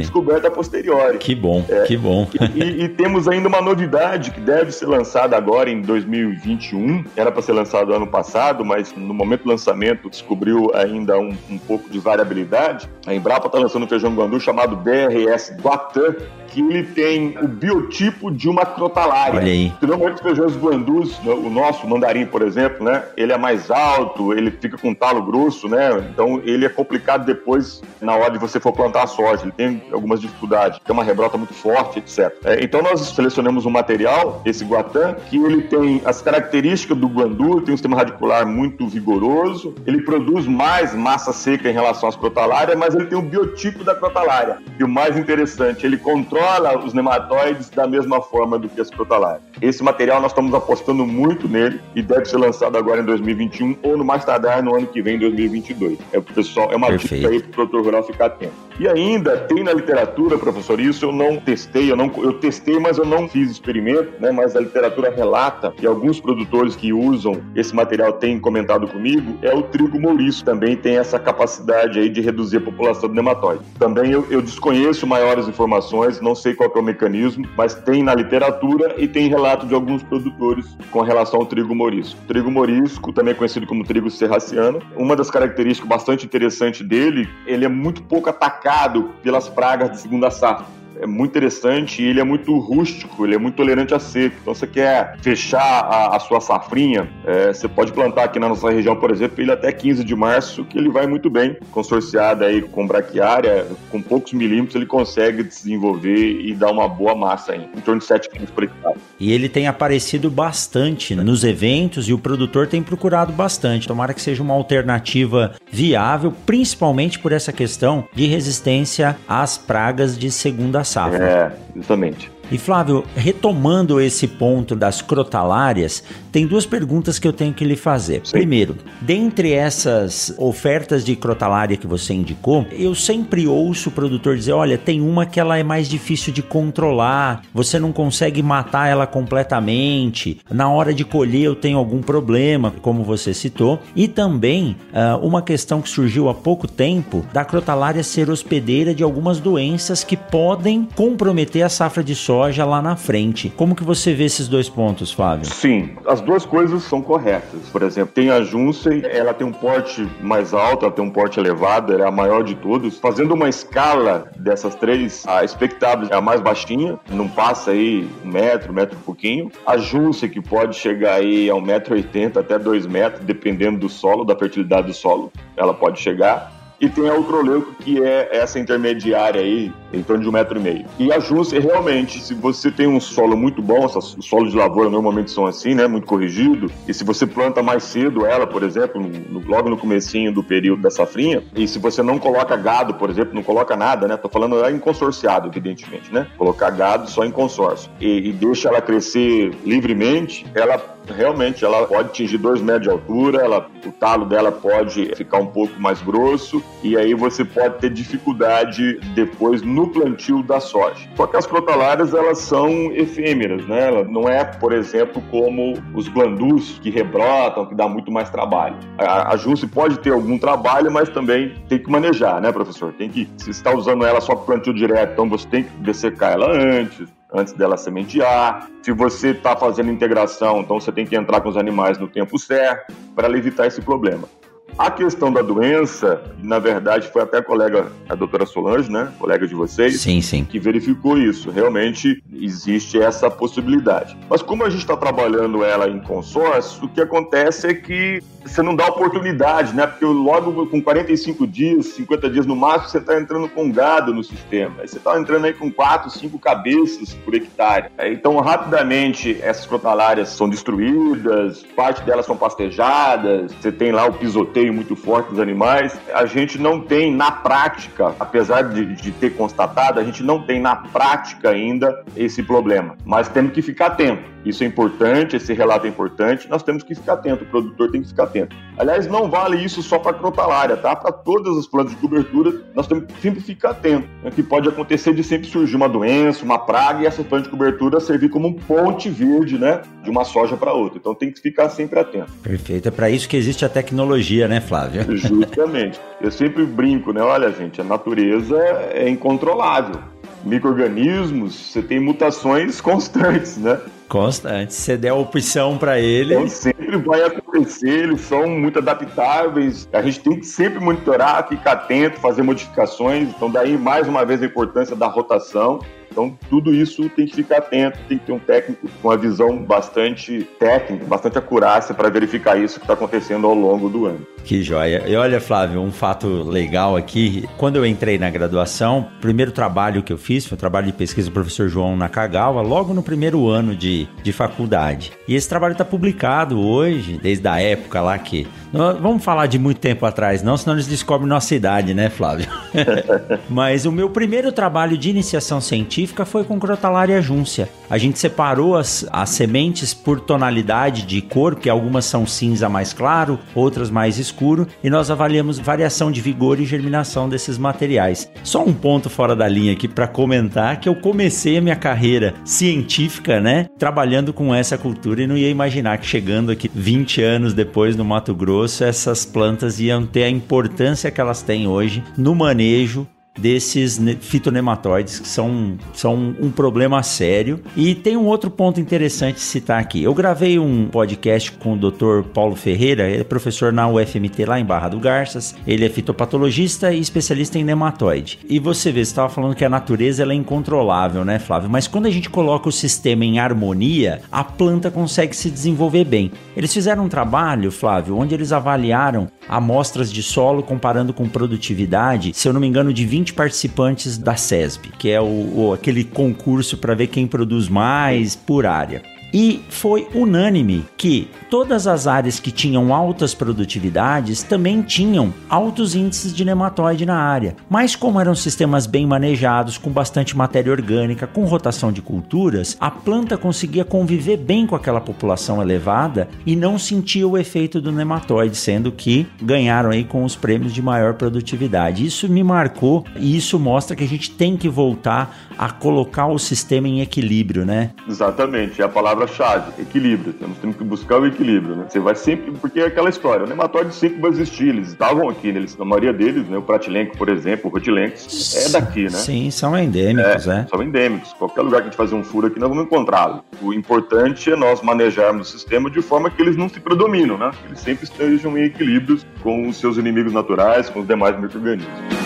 descoberto a posteriori. Que bom, que bom. E, e temos ainda uma novidade que deve ser lançada agora em 2021. Era para ser lançado ano passado, mas no momento do lançamento descobriu ainda um, um pouco de variabilidade. A Embrapa está lançando um feijão guandu chamado BRS Guatã, que ele tem o biotipo de uma crotalária. Olha aí. Normalmente os feijões guandus, né, o nosso mandarim, por exemplo, né, ele é mais alto, ele fica com talo grosso, né? Então ele é complicado depois na hora de você for plantar a soja. Ele tem algumas dificuldades, tem uma rebrota muito forte, etc. É, então nós selecionamos um material, esse guatã, que ele tem as características do guandu, tem um sistema radicular muito vigoroso, ele produz mais massa seca em relação às crotalárias, mas ele tem o biotipo da crotalária. E o mais interessante, ele controla controla os nematóides da mesma forma do que as crotalárias. Esse material nós estamos apostando muito nele e deve ser lançado agora em 2021 ou no mais tardar no ano que vem, 2022. É, pessoal, é uma Perfeito. dica aí para o produtor rural ficar atento. E ainda tem na literatura, professor, isso eu não testei, eu, não, eu testei, mas eu não fiz experimento, né? Mas a literatura relata que alguns produtores que usam esse material têm comentado comigo, é o trigo mouriço. Também tem essa capacidade aí de reduzir a população do nematóide. Também eu, eu desconheço maiores informações, não sei qual é o mecanismo, mas tem na literatura e tem relato de alguns produtores com relação ao trigo morisco. O trigo morisco, também conhecido como trigo serraciano, uma das características bastante interessantes dele, ele é muito pouco atacado pelas pragas de segunda safra é muito interessante e ele é muito rústico, ele é muito tolerante a seco. Então, você quer fechar a, a sua safrinha, é, você pode plantar aqui na nossa região, por exemplo, ele até 15 de março, que ele vai muito bem, consorciado aí com braquiária, com poucos milímetros, ele consegue desenvolver e dar uma boa massa aí, em torno de 7 quilos por hectare. E ele tem aparecido bastante nos eventos e o produtor tem procurado bastante. Tomara que seja uma alternativa viável, principalmente por essa questão de resistência às pragas de segunda safra. É, justamente. E Flávio, retomando esse ponto das crotalárias, tem duas perguntas que eu tenho que lhe fazer. Sim. Primeiro, dentre essas ofertas de crotalária que você indicou, eu sempre ouço o produtor dizer: olha, tem uma que ela é mais difícil de controlar, você não consegue matar ela completamente, na hora de colher eu tenho algum problema, como você citou, e também uh, uma questão que surgiu há pouco tempo da crotalária ser hospedeira de algumas doenças que podem comprometer a safra de soja lá na frente. Como que você vê esses dois pontos, Fábio? Sim, as duas coisas são corretas. Por exemplo, tem a Junsei, ela tem um porte mais alto, ela tem um porte elevado, ela é a maior de todos. Fazendo uma escala dessas três, a expectável é a mais baixinha, não passa aí um metro, um metro e pouquinho. A Junsei, que pode chegar aí a um metro e oitenta até dois metros, dependendo do solo, da fertilidade do solo, ela pode chegar. E tem a Ultroleuco, que é essa intermediária aí, em torno de um metro e meio. E a Junce, realmente, se você tem um solo muito bom, os solos de lavoura normalmente são assim, né, muito corrigido, e se você planta mais cedo ela, por exemplo, no, logo no comecinho do período da safrinha, e se você não coloca gado, por exemplo, não coloca nada, né, tô falando em consorciado, evidentemente, né, colocar gado só em consórcio, e, e deixa ela crescer livremente, ela realmente ela pode atingir dois metros de altura, ela, o talo dela pode ficar um pouco mais grosso e aí você pode ter dificuldade depois no plantio da soja. Só que as crotalárias elas são efêmeras, né? Ela não é, por exemplo, como os blandus que rebrotam, que dá muito mais trabalho. A, a Jusce pode ter algum trabalho, mas também tem que manejar, né, professor? Tem que se está usando ela só para plantio direto, então você tem que dessecar ela antes antes dela sementear. Se você está fazendo integração, então você tem que entrar com os animais no tempo certo para evitar esse problema. A questão da doença, na verdade, foi até a colega, a doutora Solange, né? Colega de vocês, sim, sim. que verificou isso. Realmente existe essa possibilidade. Mas como a gente está trabalhando ela em consórcio, o que acontece é que você não dá oportunidade, né? Porque logo com 45 dias, 50 dias no máximo, você está entrando com gado no sistema. Aí você está entrando aí com 4, 5 cabeças por hectare. Então, rapidamente, essas crotalárias são destruídas, parte delas são pastejadas, você tem lá o pisoteio muito forte dos animais. A gente não tem, na prática, apesar de, de ter constatado, a gente não tem na prática ainda esse problema. Mas temos que ficar atento. Isso é importante, esse relato é importante, nós temos que ficar atento, o produtor tem que ficar atento. Aliás, não vale isso só para crotalária, tá? Para todas as plantas de cobertura, nós temos que sempre ficar atento. É que pode acontecer de sempre surgir uma doença, uma praga e essa planta de cobertura servir como um ponte verde, né? De uma soja para outra. Então tem que ficar sempre atento. Perfeito. É para isso que existe a tecnologia, né, Flávio? Justamente. Eu sempre brinco, né? Olha, gente, a natureza é incontrolável micro-organismos, você tem mutações constantes, né? Constantes. Você der a opção para ele. Então sempre vai acontecer, eles são muito adaptáveis. A gente tem que sempre monitorar, ficar atento, fazer modificações. Então, daí, mais uma vez, a importância da rotação. Então, tudo isso tem que ficar atento, tem que ter um técnico com uma visão bastante técnica, bastante acurácia para verificar isso que está acontecendo ao longo do ano. Que joia. E olha, Flávio, um fato legal aqui. Quando eu entrei na graduação, o primeiro trabalho que eu fiz foi o trabalho de pesquisa do professor João Nakagawa, logo no primeiro ano de, de faculdade. E esse trabalho está publicado hoje, desde a época lá que. Não, vamos falar de muito tempo atrás, não, senão eles descobrem nossa idade, né, Flávio? Mas o meu primeiro trabalho de iniciação científica científica foi com Crotalaria juncia. A gente separou as, as sementes por tonalidade de cor, que algumas são cinza mais claro, outras mais escuro, e nós avaliamos variação de vigor e germinação desses materiais. Só um ponto fora da linha aqui para comentar que eu comecei a minha carreira científica, né, trabalhando com essa cultura e não ia imaginar que chegando aqui 20 anos depois no Mato Grosso, essas plantas iam ter a importância que elas têm hoje no manejo desses fitonematóides que são, são um problema sério. E tem um outro ponto interessante de citar aqui. Eu gravei um podcast com o Dr. Paulo Ferreira, ele é professor na UFMT lá em Barra do Garças. Ele é fitopatologista e especialista em nematóide. E você vê, você estava falando que a natureza ela é incontrolável, né, Flávio? Mas quando a gente coloca o sistema em harmonia, a planta consegue se desenvolver bem. Eles fizeram um trabalho, Flávio, onde eles avaliaram amostras de solo comparando com produtividade, se eu não me engano, de 20 20 participantes da SESB, que é o, o aquele concurso para ver quem produz mais por área. E foi unânime que todas as áreas que tinham altas produtividades também tinham altos índices de nematóide na área. Mas como eram sistemas bem manejados, com bastante matéria orgânica, com rotação de culturas, a planta conseguia conviver bem com aquela população elevada e não sentia o efeito do nematóide, sendo que ganharam aí com os prêmios de maior produtividade. Isso me marcou e isso mostra que a gente tem que voltar a colocar o sistema em equilíbrio, né? Exatamente. A palavra palavra-chave, equilíbrio. Nós temos que buscar o equilíbrio, né? Você vai sempre, porque é aquela história, o nematóide sempre vai existir, eles estavam aqui, né? Eles, a maioria deles, né? O pratilenco, por exemplo, o rotilenco, é daqui, né? Sim, são endêmicos, é, é. São endêmicos. Qualquer lugar que a gente fazer um furo aqui, nós vamos encontrá-los. O importante é nós manejarmos o sistema de forma que eles não se predominam, né? Que eles sempre estejam em equilíbrio com os seus inimigos naturais, com os demais micro-organismos.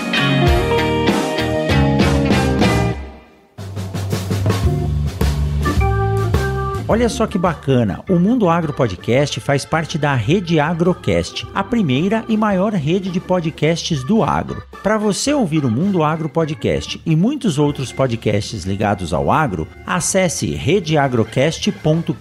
Olha só que bacana, o Mundo Agro Podcast faz parte da Rede Agrocast, a primeira e maior rede de podcasts do agro. Para você ouvir o Mundo Agro Podcast e muitos outros podcasts ligados ao agro, acesse redeagrocast.com.br.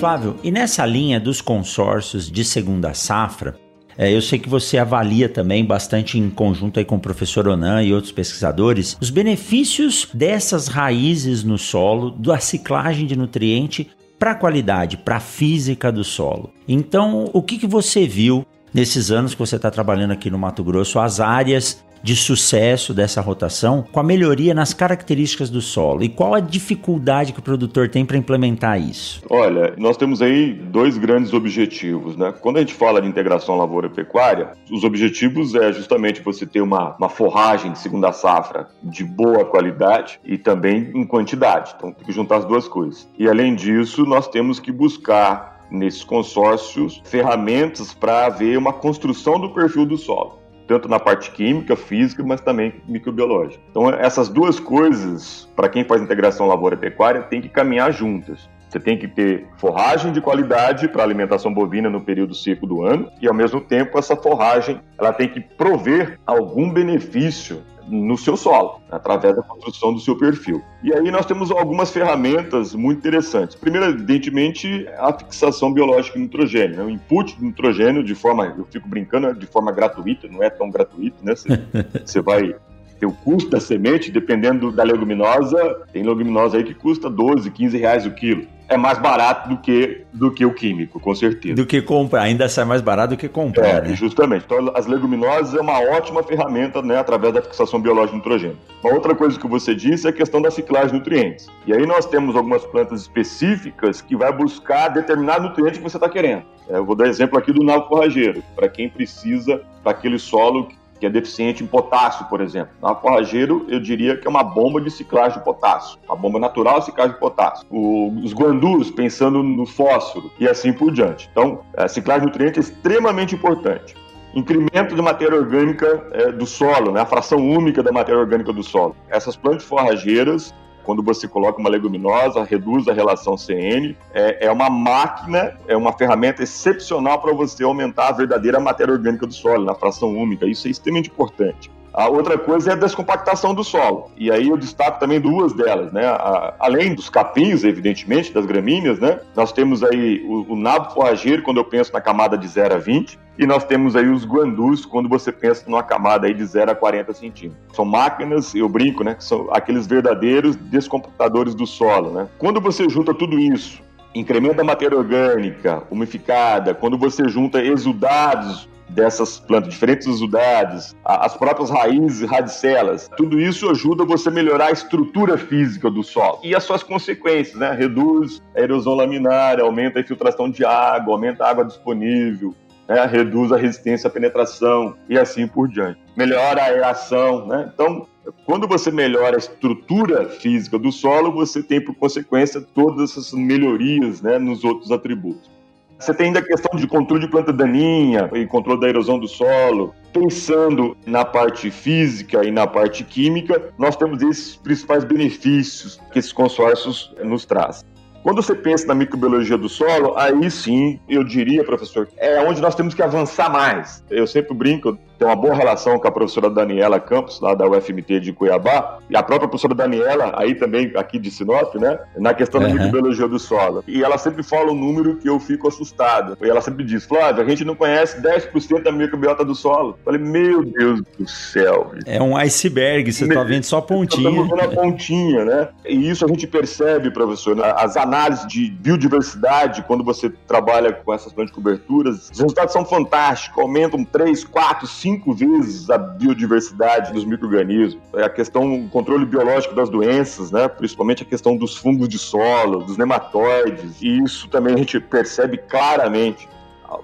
Flávio, e nessa linha dos consórcios de segunda safra, é, eu sei que você avalia também bastante em conjunto aí com o professor Onan e outros pesquisadores os benefícios dessas raízes no solo, da ciclagem de nutriente para a qualidade, para a física do solo. Então, o que, que você viu nesses anos que você está trabalhando aqui no Mato Grosso, as áreas de sucesso dessa rotação com a melhoria nas características do solo? E qual a dificuldade que o produtor tem para implementar isso? Olha, nós temos aí dois grandes objetivos, né? Quando a gente fala de integração lavoura-pecuária, os objetivos é justamente você ter uma, uma forragem de segunda safra de boa qualidade e também em quantidade. Então tem que juntar as duas coisas. E além disso, nós temos que buscar nesses consórcios ferramentas para ver uma construção do perfil do solo tanto na parte química, física, mas também microbiológica. Então, essas duas coisas, para quem faz integração lavoura-pecuária, tem que caminhar juntas. Você tem que ter forragem de qualidade para alimentação bovina no período seco do ano e, ao mesmo tempo, essa forragem ela tem que prover algum benefício no seu solo, através da construção do seu perfil. E aí nós temos algumas ferramentas muito interessantes. Primeiro, evidentemente, a fixação biológica de nitrogênio, né? o input de nitrogênio de forma, eu fico brincando, de forma gratuita, não é tão gratuito, né? Você, você vai ter o custo da semente, dependendo da leguminosa, tem leguminosa aí que custa 12, 15 reais o quilo é mais barato do que, do que o químico, com certeza. Do que comprar, ainda sai mais barato do que comprar. É, né? justamente. Então, as leguminosas é uma ótima ferramenta, né, através da fixação biológica de nitrogênio. Uma outra coisa que você disse é a questão da ciclagem de nutrientes. E aí nós temos algumas plantas específicas que vai buscar determinado nutriente que você está querendo. É, eu vou dar exemplo aqui do nabo forrageiro, para quem precisa daquele solo que é deficiente em potássio, por exemplo. Na forrageiro, eu diria que é uma bomba de ciclagem de potássio, uma bomba natural ciclagem de potássio. O, os guandus, pensando no fósforo e assim por diante. Então, a ciclagem de nutrientes é extremamente importante. Incremento de matéria orgânica é, do solo, né? a fração única da matéria orgânica do solo. Essas plantas forrageiras, quando você coloca uma leguminosa, reduz a relação CN. É, é uma máquina, é uma ferramenta excepcional para você aumentar a verdadeira matéria orgânica do solo, na fração úmica. Isso é extremamente importante. A outra coisa é a descompactação do solo. E aí eu destaco também duas delas, né? A, além dos capins, evidentemente, das gramíneas, né? Nós temos aí o, o nabo forrageiro, quando eu penso na camada de 0 a 20, e nós temos aí os guandus, quando você pensa numa camada aí de 0 a 40 centímetros. São máquinas, eu brinco, né? Que são aqueles verdadeiros descompactadores do solo, né? Quando você junta tudo isso, incrementa a matéria orgânica umificada, quando você junta exudados dessas plantas, diferentes exudados, as próprias raízes radicelas. Tudo isso ajuda você a melhorar a estrutura física do solo e as suas consequências, né? Reduz a erosão laminar, aumenta a infiltração de água, aumenta a água disponível, né? reduz a resistência à penetração e assim por diante. Melhora a aeração, né? Então, quando você melhora a estrutura física do solo, você tem por consequência todas essas melhorias né, nos outros atributos. Você tem ainda a questão de controle de planta daninha e controle da erosão do solo. Pensando na parte física e na parte química, nós temos esses principais benefícios que esses consórcios nos trazem. Quando você pensa na microbiologia do solo, aí sim, eu diria, professor, é onde nós temos que avançar mais. Eu sempre brinco, tem uma boa relação com a professora Daniela Campos, lá da UFMT de Cuiabá, e a própria professora Daniela, aí também aqui de Sinop, né, na questão da microbiologia do solo. E ela sempre fala um número que eu fico assustado. E ela sempre diz, Flávio, a gente não conhece 10% da microbiota do solo. Eu falei, meu Deus do céu. É um iceberg, você está vendo só a pontinha. Estamos vendo a pontinha, né? E isso a gente percebe, professor, as análises de biodiversidade, quando você trabalha com essas plantas de coberturas, os resultados são fantásticos, aumentam 3, 4, 5 cinco vezes a biodiversidade dos micro-organismos. É a questão do controle biológico das doenças, né? principalmente a questão dos fungos de solo, dos nematóides, e isso também a gente percebe claramente.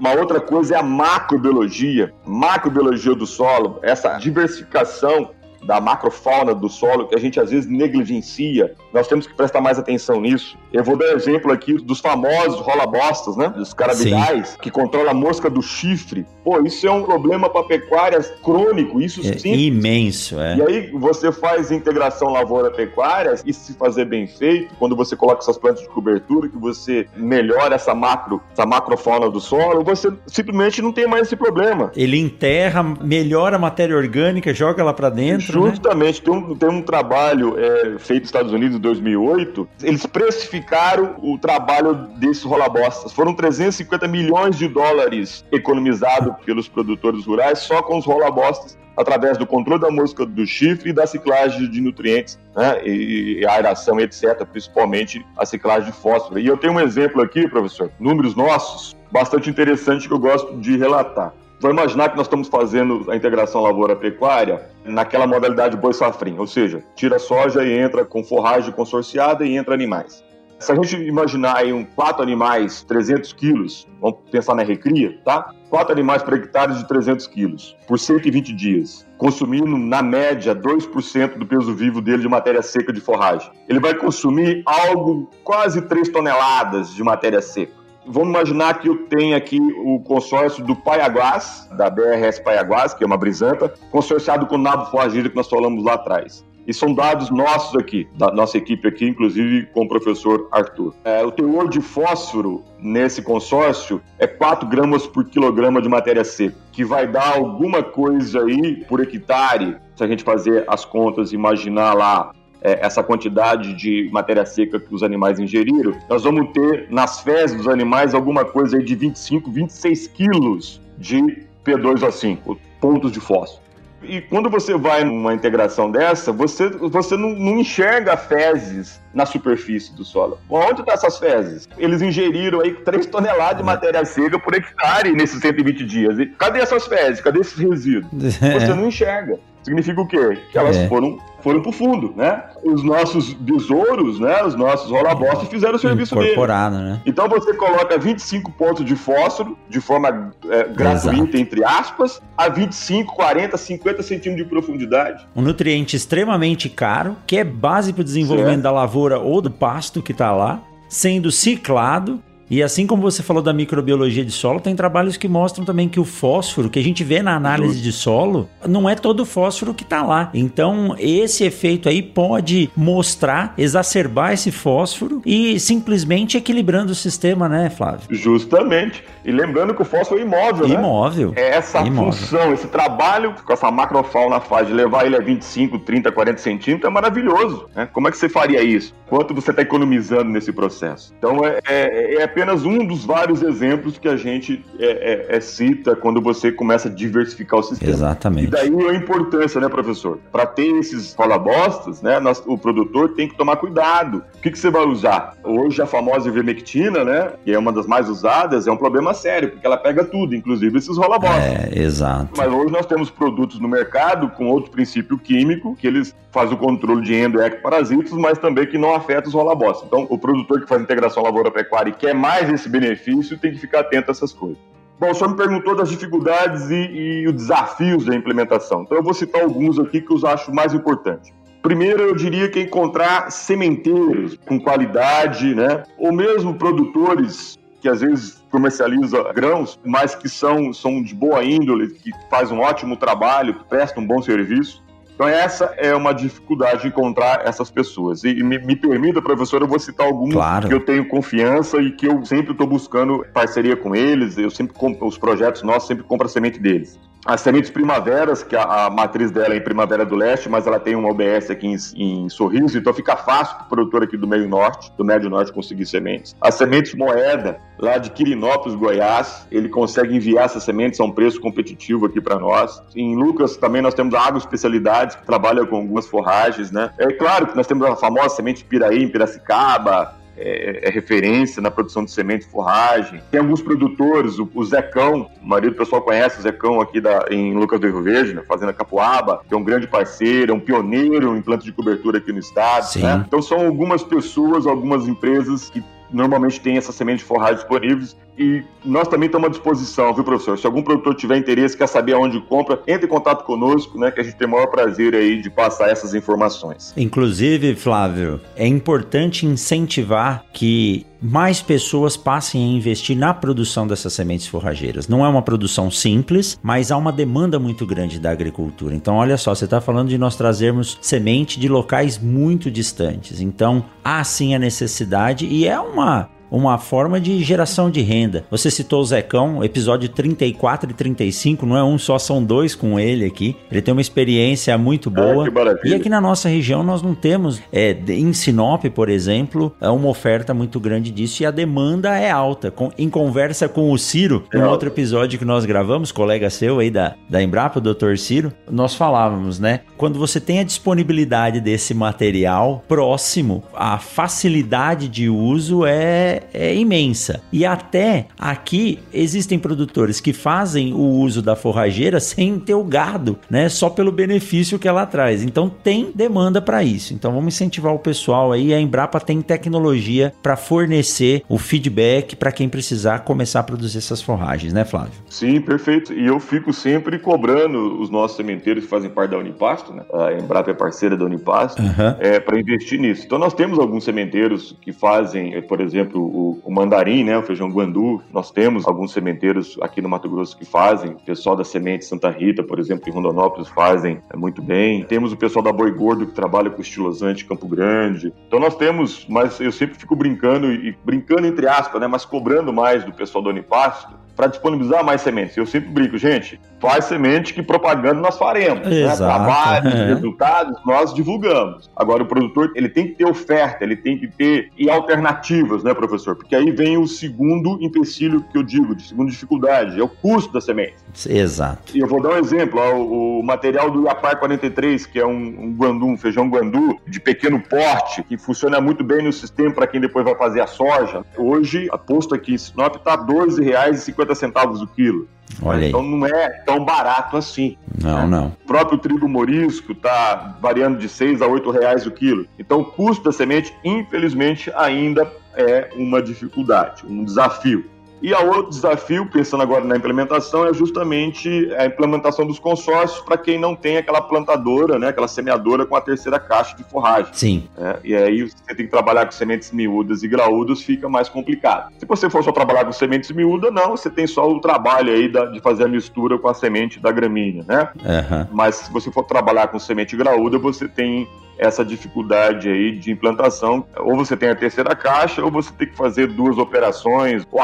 Uma outra coisa é a macrobiologia, macrobiologia do solo, essa diversificação da macrofauna do solo que a gente às vezes negligencia. Nós temos que prestar mais atenção nisso. Eu vou dar exemplo aqui dos famosos rolabostas, né? Dos carabidais, que controla a mosca do chifre. Pô, isso é um problema para pecuárias crônico, isso é sim. Imenso, é. E aí você faz integração lavoura-pecuária e se fazer bem feito, quando você coloca essas plantas de cobertura, que você melhora essa macro, essa macrofauna do solo, você simplesmente não tem mais esse problema. Ele enterra, melhora a matéria orgânica, joga lá para dentro? Justamente, né? tem, um, tem um trabalho é, feito nos Estados Unidos em 2008, eles precificaram o trabalho desses rolabostas. Foram 350 milhões de dólares economizados pelos produtores rurais só com os rolabostas através do controle da mosca do chifre e da ciclagem de nutrientes, né, e aeração, etc., principalmente a ciclagem de fósforo. E eu tenho um exemplo aqui, professor, números nossos, bastante interessante que eu gosto de relatar. Vamos imaginar que nós estamos fazendo a integração lavoura-pecuária naquela modalidade boi-safrinha, ou seja, tira soja e entra com forragem consorciada e entra animais. Se a gente imaginar aí um, quatro animais, 300 quilos, vamos pensar na recria, tá? Quatro animais por hectare de 300 quilos, por 120 dias, consumindo, na média, 2% do peso vivo dele de matéria seca de forragem. Ele vai consumir algo quase 3 toneladas de matéria seca. Vamos imaginar que eu tenho aqui o consórcio do Paiaguás, da BRS Paiaguás, que é uma brisanta, consorciado com o Nabo Forrageiro, que nós falamos lá atrás. E são dados nossos aqui, da nossa equipe aqui, inclusive com o professor Arthur. É, o teor de fósforo nesse consórcio é 4 gramas por quilograma de matéria seca, que vai dar alguma coisa aí por hectare, se a gente fazer as contas imaginar lá é, essa quantidade de matéria seca que os animais ingeriram, nós vamos ter nas fezes dos animais alguma coisa aí de 25, 26 quilos de P2O5, pontos de fósforo. E quando você vai numa integração dessa, você, você não, não enxerga fezes na superfície do solo. Onde estão tá essas fezes? Eles ingeriram aí 3 toneladas de matéria seca por hectare nesses 120 dias. E cadê essas fezes? Cadê esses resíduos? Você não enxerga. Significa o quê? Que elas é. foram foram pro fundo, né? Os nossos besouros, né? Os nossos rolabostos fizeram o serviço Incorporado, dele. né? Então você coloca 25 pontos de fósforo de forma é, gratuita, entre aspas, a 25, 40, 50 centímetros de profundidade. Um nutriente extremamente caro, que é base para o desenvolvimento certo. da lavoura ou do pasto que está lá, sendo ciclado E assim como você falou da microbiologia de solo, tem trabalhos que mostram também que o fósforo que a gente vê na análise de solo não é todo o fósforo que está lá. Então, esse efeito aí pode mostrar, exacerbar esse fósforo e simplesmente equilibrando o sistema, né, Flávio? Justamente. E lembrando que o fósforo é imóvel, né? Imóvel. É essa imóvel. função, esse trabalho com essa macrofauna faz de levar ele a 25, 30, 40 centímetros é maravilhoso. Né? Como é que você faria isso? Quanto você está economizando nesse processo? Então, é, é, é, apenas um dos vários exemplos que a gente é, é, é cita quando você começa a diversificar o sistema. Exatamente. E daí a importância, né, professor? Para ter esses falabostas, né, nós, o produtor tem que tomar cuidado. O que, que você vai usar? Hoje a famosa ivermectina, né, que é uma das mais usadas, é um problema sério, porque ela pega tudo, inclusive esses rolabostas. É, exato. Mas hoje nós temos produtos no mercado com outro princípio químico, que eles fazem o controle de endo e ectoparasitos, mas também que não afeta os rolabostas. Então, o produtor que faz integração lavoura-pecuária e quer mais esse benefício, tem que ficar atento a essas coisas. Bom, o senhor me perguntou das dificuldades e, e os desafios da implementação. Então, eu vou citar alguns aqui que eu acho mais importantes. Primeiro, eu diria que é encontrar sementeiros com qualidade, né? Ou mesmo produtores que às vezes comercializam grãos, mas que são, são de boa índole, que fazem um ótimo trabalho, que prestam um bom serviço. Então, essa é uma dificuldade de encontrar essas pessoas. E me, me permita, professor, eu vou citar alguns claro. que eu tenho confiança e que eu sempre estou buscando parceria com eles. Eu sempre compro os projetos nossos, sempre compro a semente deles as sementes primaveras, que a, a, matriz dela é em Primavera do Leste, mas ela tem uma OBS aqui em, em Sorriso, então fica fácil para o produtor aqui do meio norte, do médio norte, conseguir sementes. As sementes moeda, lá de Quirinópolis, Goiás, ele consegue enviar essas sementes a um preço competitivo aqui para nós. Em Lucas também nós temos a Agro Especialidades, que trabalha com algumas forragens, né? É claro que nós temos a famosa semente Piraí, em Piracicaba, é, é, referência na produção de semente e forragem. Tem alguns produtores, o, o Zecão, o marido do pessoal conhece o Zecão aqui da, em Lucas do Rio Verde, né, Fazenda Capuaba, que é um grande parceiro, é um pioneiro em planta de cobertura aqui no estado. Né? Então são algumas pessoas, algumas empresas que normalmente tem essa semente de forragem disponíveis e nós também estamos à disposição, viu, professor? Se algum produtor tiver interesse, quer saber aonde compra, entre em contato conosco, né, que a gente tem o maior prazer aí de passar essas informações. Inclusive, Flávio, é importante incentivar que mais pessoas passem a investir na produção dessas sementes forrageiras. Não é uma produção simples, mas há uma demanda muito grande da agricultura. Então, olha só, você está falando de nós trazermos semente de locais muito distantes. Então, há sim a necessidade e é uma uma forma de geração de renda. Você citou o Zecão, episódio 34 e 35, não é um só, são dois com ele aqui. Ele tem uma experiência muito ah, boa. Ah, e aqui na nossa região nós não temos, é, em Sinop, por exemplo, é uma oferta muito grande disso e a demanda é alta. Com, em conversa com o Ciro, é um outro episódio que nós gravamos, colega seu aí da, da Embrapa, o Dr. Ciro, nós falávamos, né? Quando você tem a disponibilidade desse material próximo, a facilidade de uso é, é, imensa. E até aqui existem produtores que fazem o uso da forrageira sem ter o gado, né? Só pelo benefício que ela traz. Então tem demanda para isso. Então vamos incentivar o pessoal aí. A Embrapa tem tecnologia para fornecer o feedback para quem precisar começar a produzir essas forragens, né, Flávio? Sim, perfeito. E eu fico sempre cobrando os nossos sementeiros que fazem parte da Unipasto, né? A Embrapa é parceira da Unipasto, uhum. é, para investir nisso. Então nós temos alguns sementeiros que fazem, por exemplo, o, o mandarim, né, o feijão guandu. Nós temos alguns sementeiros aqui no Mato Grosso que fazem. O pessoal da Semente Santa Rita, por exemplo, em Rondonópolis fazem muito bem. Temos o pessoal da Boi Gordo que trabalha com estilosante Campo Grande. Então nós temos, mas eu sempre fico brincando e brincando entre aspas, né, mas cobrando mais do pessoal do Unipasto para disponibilizar mais sementes. Eu sempre brinco, gente, faz semente que propaganda nós faremos. Né? Trabalhos, é. resultados, nós divulgamos. Agora, o produtor ele tem que ter oferta, ele tem que ter e alternativas, né, professor? Porque aí vem o segundo empecilho que eu digo, de segunda dificuldade, é o custo da semente. Exato. E eu vou dar um exemplo, ó, o material do Iapar 43, que é um, um guandu, um feijão guandu de pequeno porte, que funciona muito bem no sistema para quem depois vai fazer a soja. Hoje, a posto aqui em Sinop está R$ 12,50 centavos o quilo. Olha então não é tão barato assim. Não, né? não. O próprio trigo morisco está variando de 6 a 8 reais o quilo. Então o custo da semente, infelizmente, ainda é uma dificuldade, um desafio. E a outro desafio, pensando agora na implementação, é justamente a implementação dos consórcios para quem não tem aquela plantadora, né, aquela semeadora com a terceira caixa de forragem. Sim. É, e aí você tem que trabalhar com sementes miúdas e graúdas, fica mais complicado. Se você for só trabalhar com sementes miúdas, não, você tem só o trabalho aí da, de fazer a mistura com a semente da gramínea, né? Uhum. Mas se você for trabalhar com semente graúda, você tem essa dificuldade aí de implantação. Ou você tem a terceira caixa, ou você tem que fazer duas operações, ou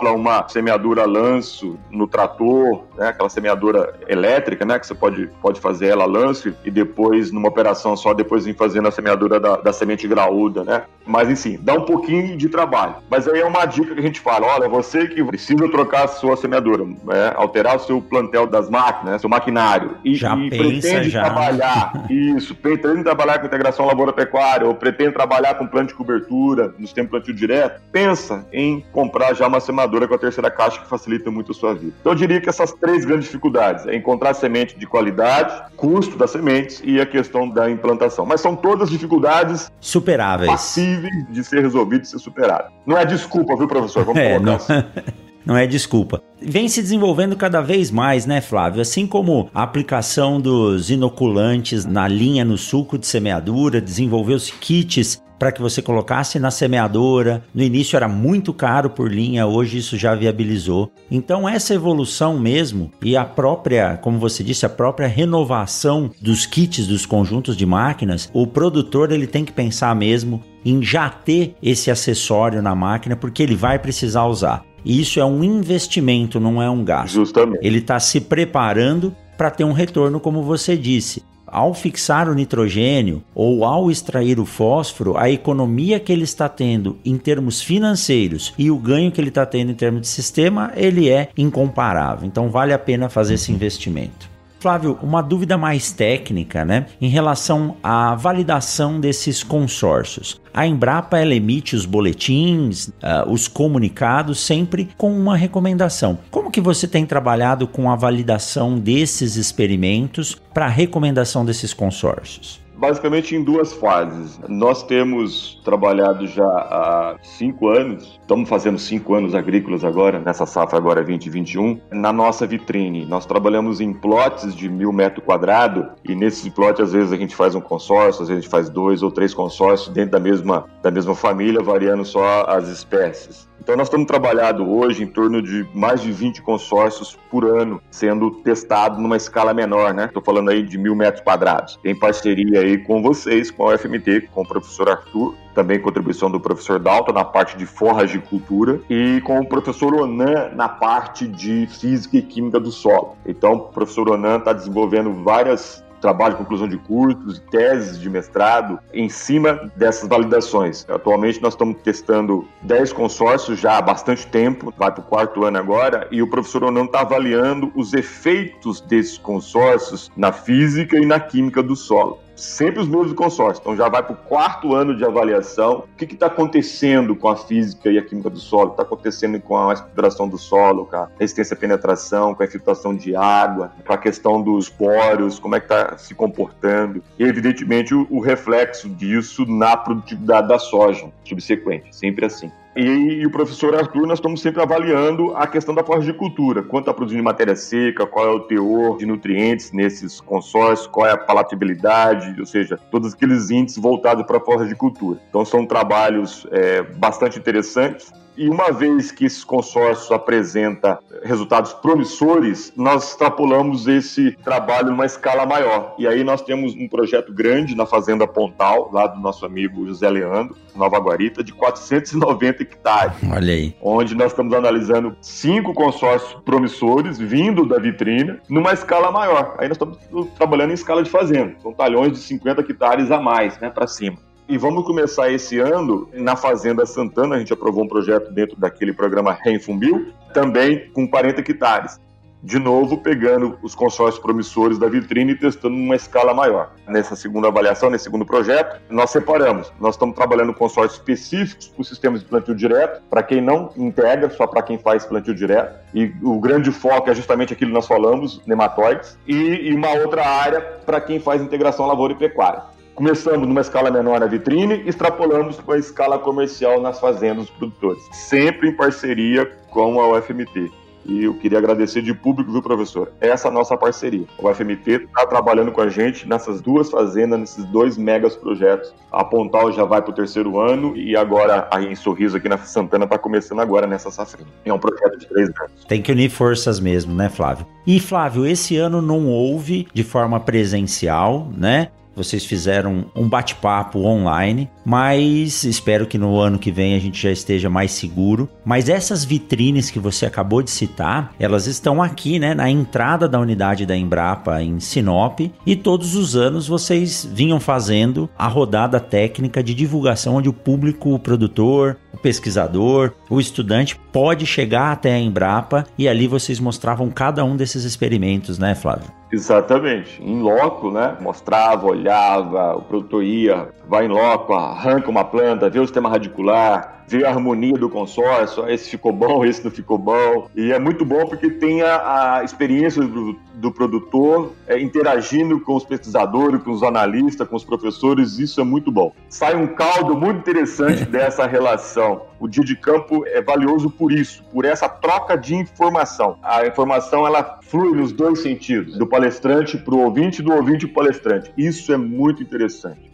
acopla uma semeadura lanço no trator, né, aquela semeadura elétrica, né, que você pode, pode fazer ela lanço e depois numa operação só, depois vir fazendo a semeadura da, da semente graúda, né. Mas, enfim, dá um pouquinho de trabalho. Mas aí é uma dica que a gente fala, olha, você que precisa trocar a sua semeadura, né, alterar o seu plantel das máquinas, né, seu maquinário, e, já e pensa, pretende já. trabalhar, isso, pretende trabalhar com integração lavoura-pecuária ou pretende trabalhar com plano de cobertura nos tempos plantio direto, pensa em comprar já uma semeadora com a terceira caixa que facilita muito a sua vida. Então eu diria que essas três grandes dificuldades é encontrar semente de qualidade, custo das sementes e a questão da implantação. Mas são todas dificuldades Superáveis. passíveis de ser resolvidas e ser superadas. Não é desculpa, viu, professor? Vamos É, colocar não, assim. não é desculpa. Vem se desenvolvendo cada vez mais, né, Flávio? Assim como a aplicação dos inoculantes na linha no suco de semeadura, desenvolveu-se kits para que você colocasse na semeadora. No início era muito caro por linha, hoje isso já viabilizou. Então essa evolução mesmo e a própria, como você disse, a própria renovação dos kits dos conjuntos de máquinas, o produtor ele tem que pensar mesmo em já ter esse acessório na máquina porque ele vai precisar usar. E isso é um investimento, não é um gasto. Justamente. Ele está se preparando para ter um retorno, como você disse. Ao fixar o nitrogênio ou ao extrair o fósforo, a economia que ele está tendo em termos financeiros e o ganho que ele está tendo em termos de sistema, ele é incomparável. Então vale a pena fazer esse investimento. Flávio, uma dúvida mais técnica, né? Em relação à validação desses consórcios. A Embrapa ela emite os boletins, uh, os comunicados, sempre com uma recomendação. Como que você tem trabalhado com a validação desses experimentos para a recomendação desses consórcios? Basicamente em duas fases. Nós temos trabalhado já há cinco anos, estamos fazendo cinco anos agrícolas agora, nessa safra agora 2021, na nossa vitrine. Nós trabalhamos em plots de mil metros quadrados e nesses plots às vezes a gente faz um consórcio, às vezes a gente faz dois ou três consórcios dentro da mesma, da mesma família, variando só as espécies. Então nós estamos trabalhando hoje em torno de mais de 20 consórcios por ano sendo testado numa escala menor, né? Estou falando aí de mil metros quadrados. Em parceria aí com vocês, com a UFMT, com o professor Arthur, também contribuição do professor Dalton na parte de forragicultura e com o professor Onan na parte de física e química do solo. Então, o professor Onan está desenvolvendo várias trabalho de conclusão de cursos, teses de mestrado em cima dessas validações. Atualmente nós estamos testando 10 consórcios já há bastante tempo, vai para o quarto ano agora, e o professor Onan está avaliando os efeitos desses consórcios na física e na química do solo sempre os mesmos consórcios. Então já vai para o quarto ano de avaliação. O que está acontecendo com a física e a química do solo? Está acontecendo com a estruturação do solo, com a resistência à penetração, com a infiltração de água, com a questão dos poros, como é que está se comportando. E, evidentemente, o, o reflexo disso na produtividade da soja subsequente. Sempre assim. E, e, o professor Arthur, nós estamos sempre avaliando a questão da cultura, quanto está produzindo matéria seca, qual é o teor de nutrientes nesses consórcios, qual é a palatabilidade, ou seja, todos aqueles índices voltados para a cultura. Então são trabalhos é, bastante interessantes e uma vez que esse consórcio apresenta resultados promissores, nós extrapolamos esse trabalho numa escala maior. E aí nós temos um projeto grande na Fazenda Pontal, lá do nosso amigo José Leandro, Nova Guarita, de 490 hectares. Olha aí. Onde nós estamos analisando cinco consórcios promissores vindo da vitrine numa escala maior. Aí nós estamos trabalhando em escala de fazenda. São talhões de 50 hectares a mais, né, para cima. E vamos começar esse ano na Fazenda Santana, a gente aprovou um projeto dentro daquele programa Renfumbil, também com 40 hectares. De novo, pegando os consórcios promissores da vitrine e testando numa escala maior. Nessa segunda avaliação, nesse segundo projeto, nós separamos. Nós estamos trabalhando consórcios específicos para os sistemas de plantio direto, para quem não integra, só para quem faz plantio direto. E o grande foco é justamente aquilo que nós falamos, nematóides. E, e uma outra área para quem faz integração lavoura e pecuária. Começamos numa escala menor na vitrine, extrapolamos para a escala comercial nas fazendas dos produtores, sempre em parceria com a UFMT. E eu queria agradecer de público, viu, professor? Essa é a nossa parceria. O FMT está trabalhando com a gente nessas duas fazendas, nesses dois megas projetos. A Pontal já vai para o terceiro ano e agora aí em Sorriso, aqui na Santana, está começando agora nessa safrinha. É um projeto de três anos. Tem que unir forças mesmo, né, Flávio? E, Flávio, esse ano não houve de forma presencial, né? Vocês fizeram um bate-papo online, mas espero que no ano que vem a gente já esteja mais seguro. Mas essas vitrines que você acabou de citar, elas estão aqui, né, na entrada da unidade da Embrapa em Sinop, e todos os anos vocês vinham fazendo a rodada técnica de divulgação onde o público, o produtor, o pesquisador, o estudante pode chegar até a Embrapa e ali vocês mostravam cada um desses experimentos, né, Flávio? Exatamente. Em loco, né? Mostrava, olhava, o produtor ia, vai em loco, arranca uma planta, vê o sistema radicular, vê a harmonia do consórcio, esse ficou bom, esse não ficou bom. E é muito bom porque tem a, a experiência do, do produtor é, interagindo com os pesquisadores, com os analistas, com os professores, isso é muito bom. Sai um caldo muito interessante dessa relação. O dia de campo é valioso por isso, por essa troca de informação. A informação ela flui nos dois sentidos, do palestrante para o ouvinte, do ouvinte para o palestrante. Isso é muito interessante.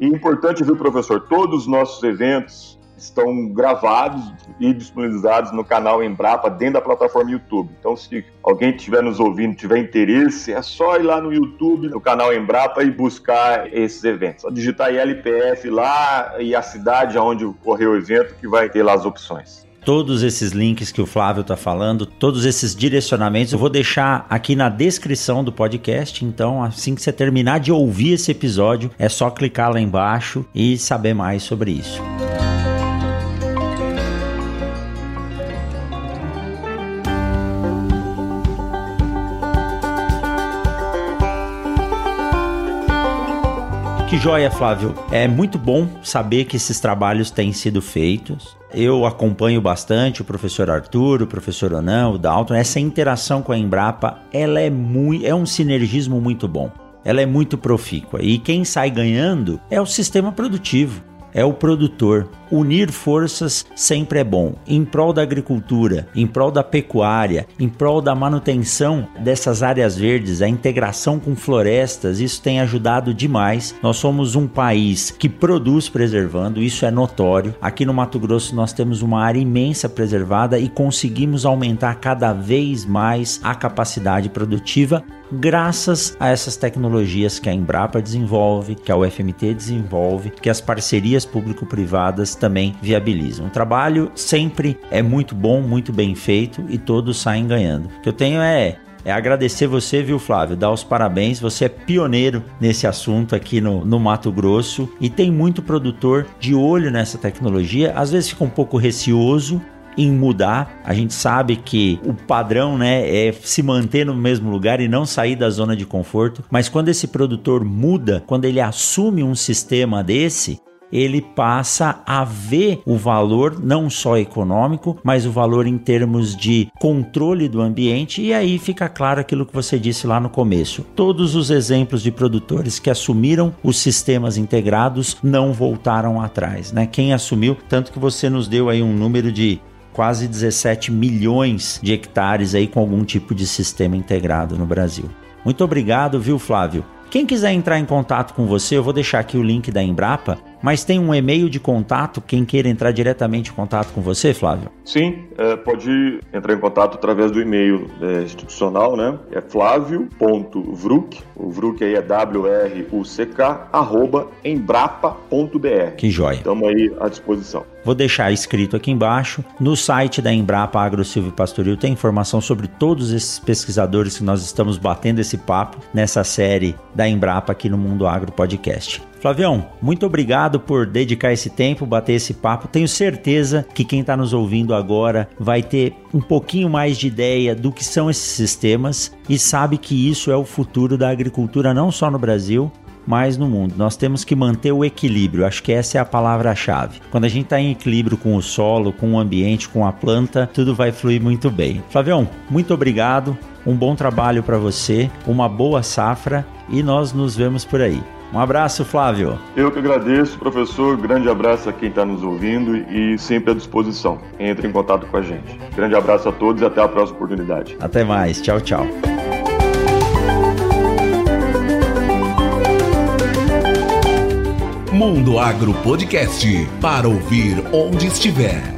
E importante, viu, professor? Todos os nossos eventos, estão gravados e disponibilizados no canal Embrapa dentro da plataforma YouTube. Então, se alguém estiver nos ouvindo, tiver interesse, é só ir lá no YouTube, no canal Embrapa e buscar esses eventos. Só digitar LPF lá e a cidade onde ocorreu o evento que vai ter lá as opções todos esses links que o Flávio está falando, todos esses direcionamentos, eu vou deixar aqui na descrição do podcast. Então, assim que você terminar de ouvir esse episódio, é só clicar lá embaixo e saber mais sobre isso. Que joia, Flávio. É muito bom saber que esses trabalhos têm sido feitos. Eu acompanho bastante o professor Arthur, o professor Onan, o Dalton. Essa interação com a Embrapa, ela é muito, é um sinergismo muito bom. Ela é muito profícua e quem sai ganhando é o sistema produtivo é o produtor. Unir forças sempre é bom, em prol da agricultura, em prol da pecuária, em prol da manutenção dessas áreas verdes, a integração com florestas, isso tem ajudado demais. Nós somos um país que produz preservando, isso é notório. Aqui no Mato Grosso nós temos uma área imensa preservada e conseguimos aumentar cada vez mais a capacidade produtiva graças a essas tecnologias que a Embrapa desenvolve, que a UFMT desenvolve, que as parcerias público-privadas também viabilizam. O trabalho sempre é muito bom, muito bem feito e todos saem ganhando. O que eu tenho é é agradecer você, viu, Flávio? Dar os parabéns. Você é pioneiro nesse assunto aqui no, no Mato Grosso e tem muito produtor de olho nessa tecnologia. Às vezes fica um pouco receoso, em mudar. A gente sabe que o padrão, né, é se manter no mesmo lugar e não sair da zona de conforto, mas quando esse produtor muda, quando ele assume um sistema desse, ele passa a ver o valor não só econômico, mas o valor em termos de controle do ambiente, e aí fica claro aquilo que você disse lá no começo. Todos os exemplos de produtores que assumiram os sistemas integrados não voltaram atrás, né? Quem assumiu, tanto que você nos deu aí um número de quase 17 milhões de hectares aí com algum tipo de sistema integrado no Brasil. Muito obrigado, viu, Flávio? Quem quiser entrar em contato com você, eu vou deixar aqui o link da Embrapa, mas tem um e-mail de contato, quem queira entrar diretamente em contato com você, Flávio? Sim, é, pode entrar em contato através do e-mail é, institucional, né? É flávio.vruk, o Vruk aí é W-R-U-C-K, arroba embrapa.br. Que joia. Estamos aí à disposição. Vou deixar escrito aqui embaixo. No site da Embrapa Agro Silvio Pastoril tem informação sobre todos esses pesquisadores que nós estamos batendo esse papo nessa série da Embrapa aqui no Mundo Agro Podcast. Flavião, muito obrigado por dedicar esse tempo, bater esse papo. Tenho certeza que quem está nos ouvindo agora vai ter um pouquinho mais de ideia do que são esses sistemas e sabe que isso é o futuro da agricultura não só no Brasil, mas no mundo. Nós temos que manter o equilíbrio, acho que essa é a palavra-chave. Quando a gente está em equilíbrio com o solo, com o ambiente, com a planta, tudo vai fluir muito bem. Flavião, muito obrigado, um bom trabalho para você, uma boa safra e nós nos vemos por aí. Um abraço, Flávio. Eu que agradeço, professor. Grande abraço a quem está nos ouvindo e sempre à disposição. Entre em contato com a gente. Grande abraço a todos e até a próxima oportunidade. Até mais. Tchau, tchau. Mundo Agro Podcast para ouvir onde estiver.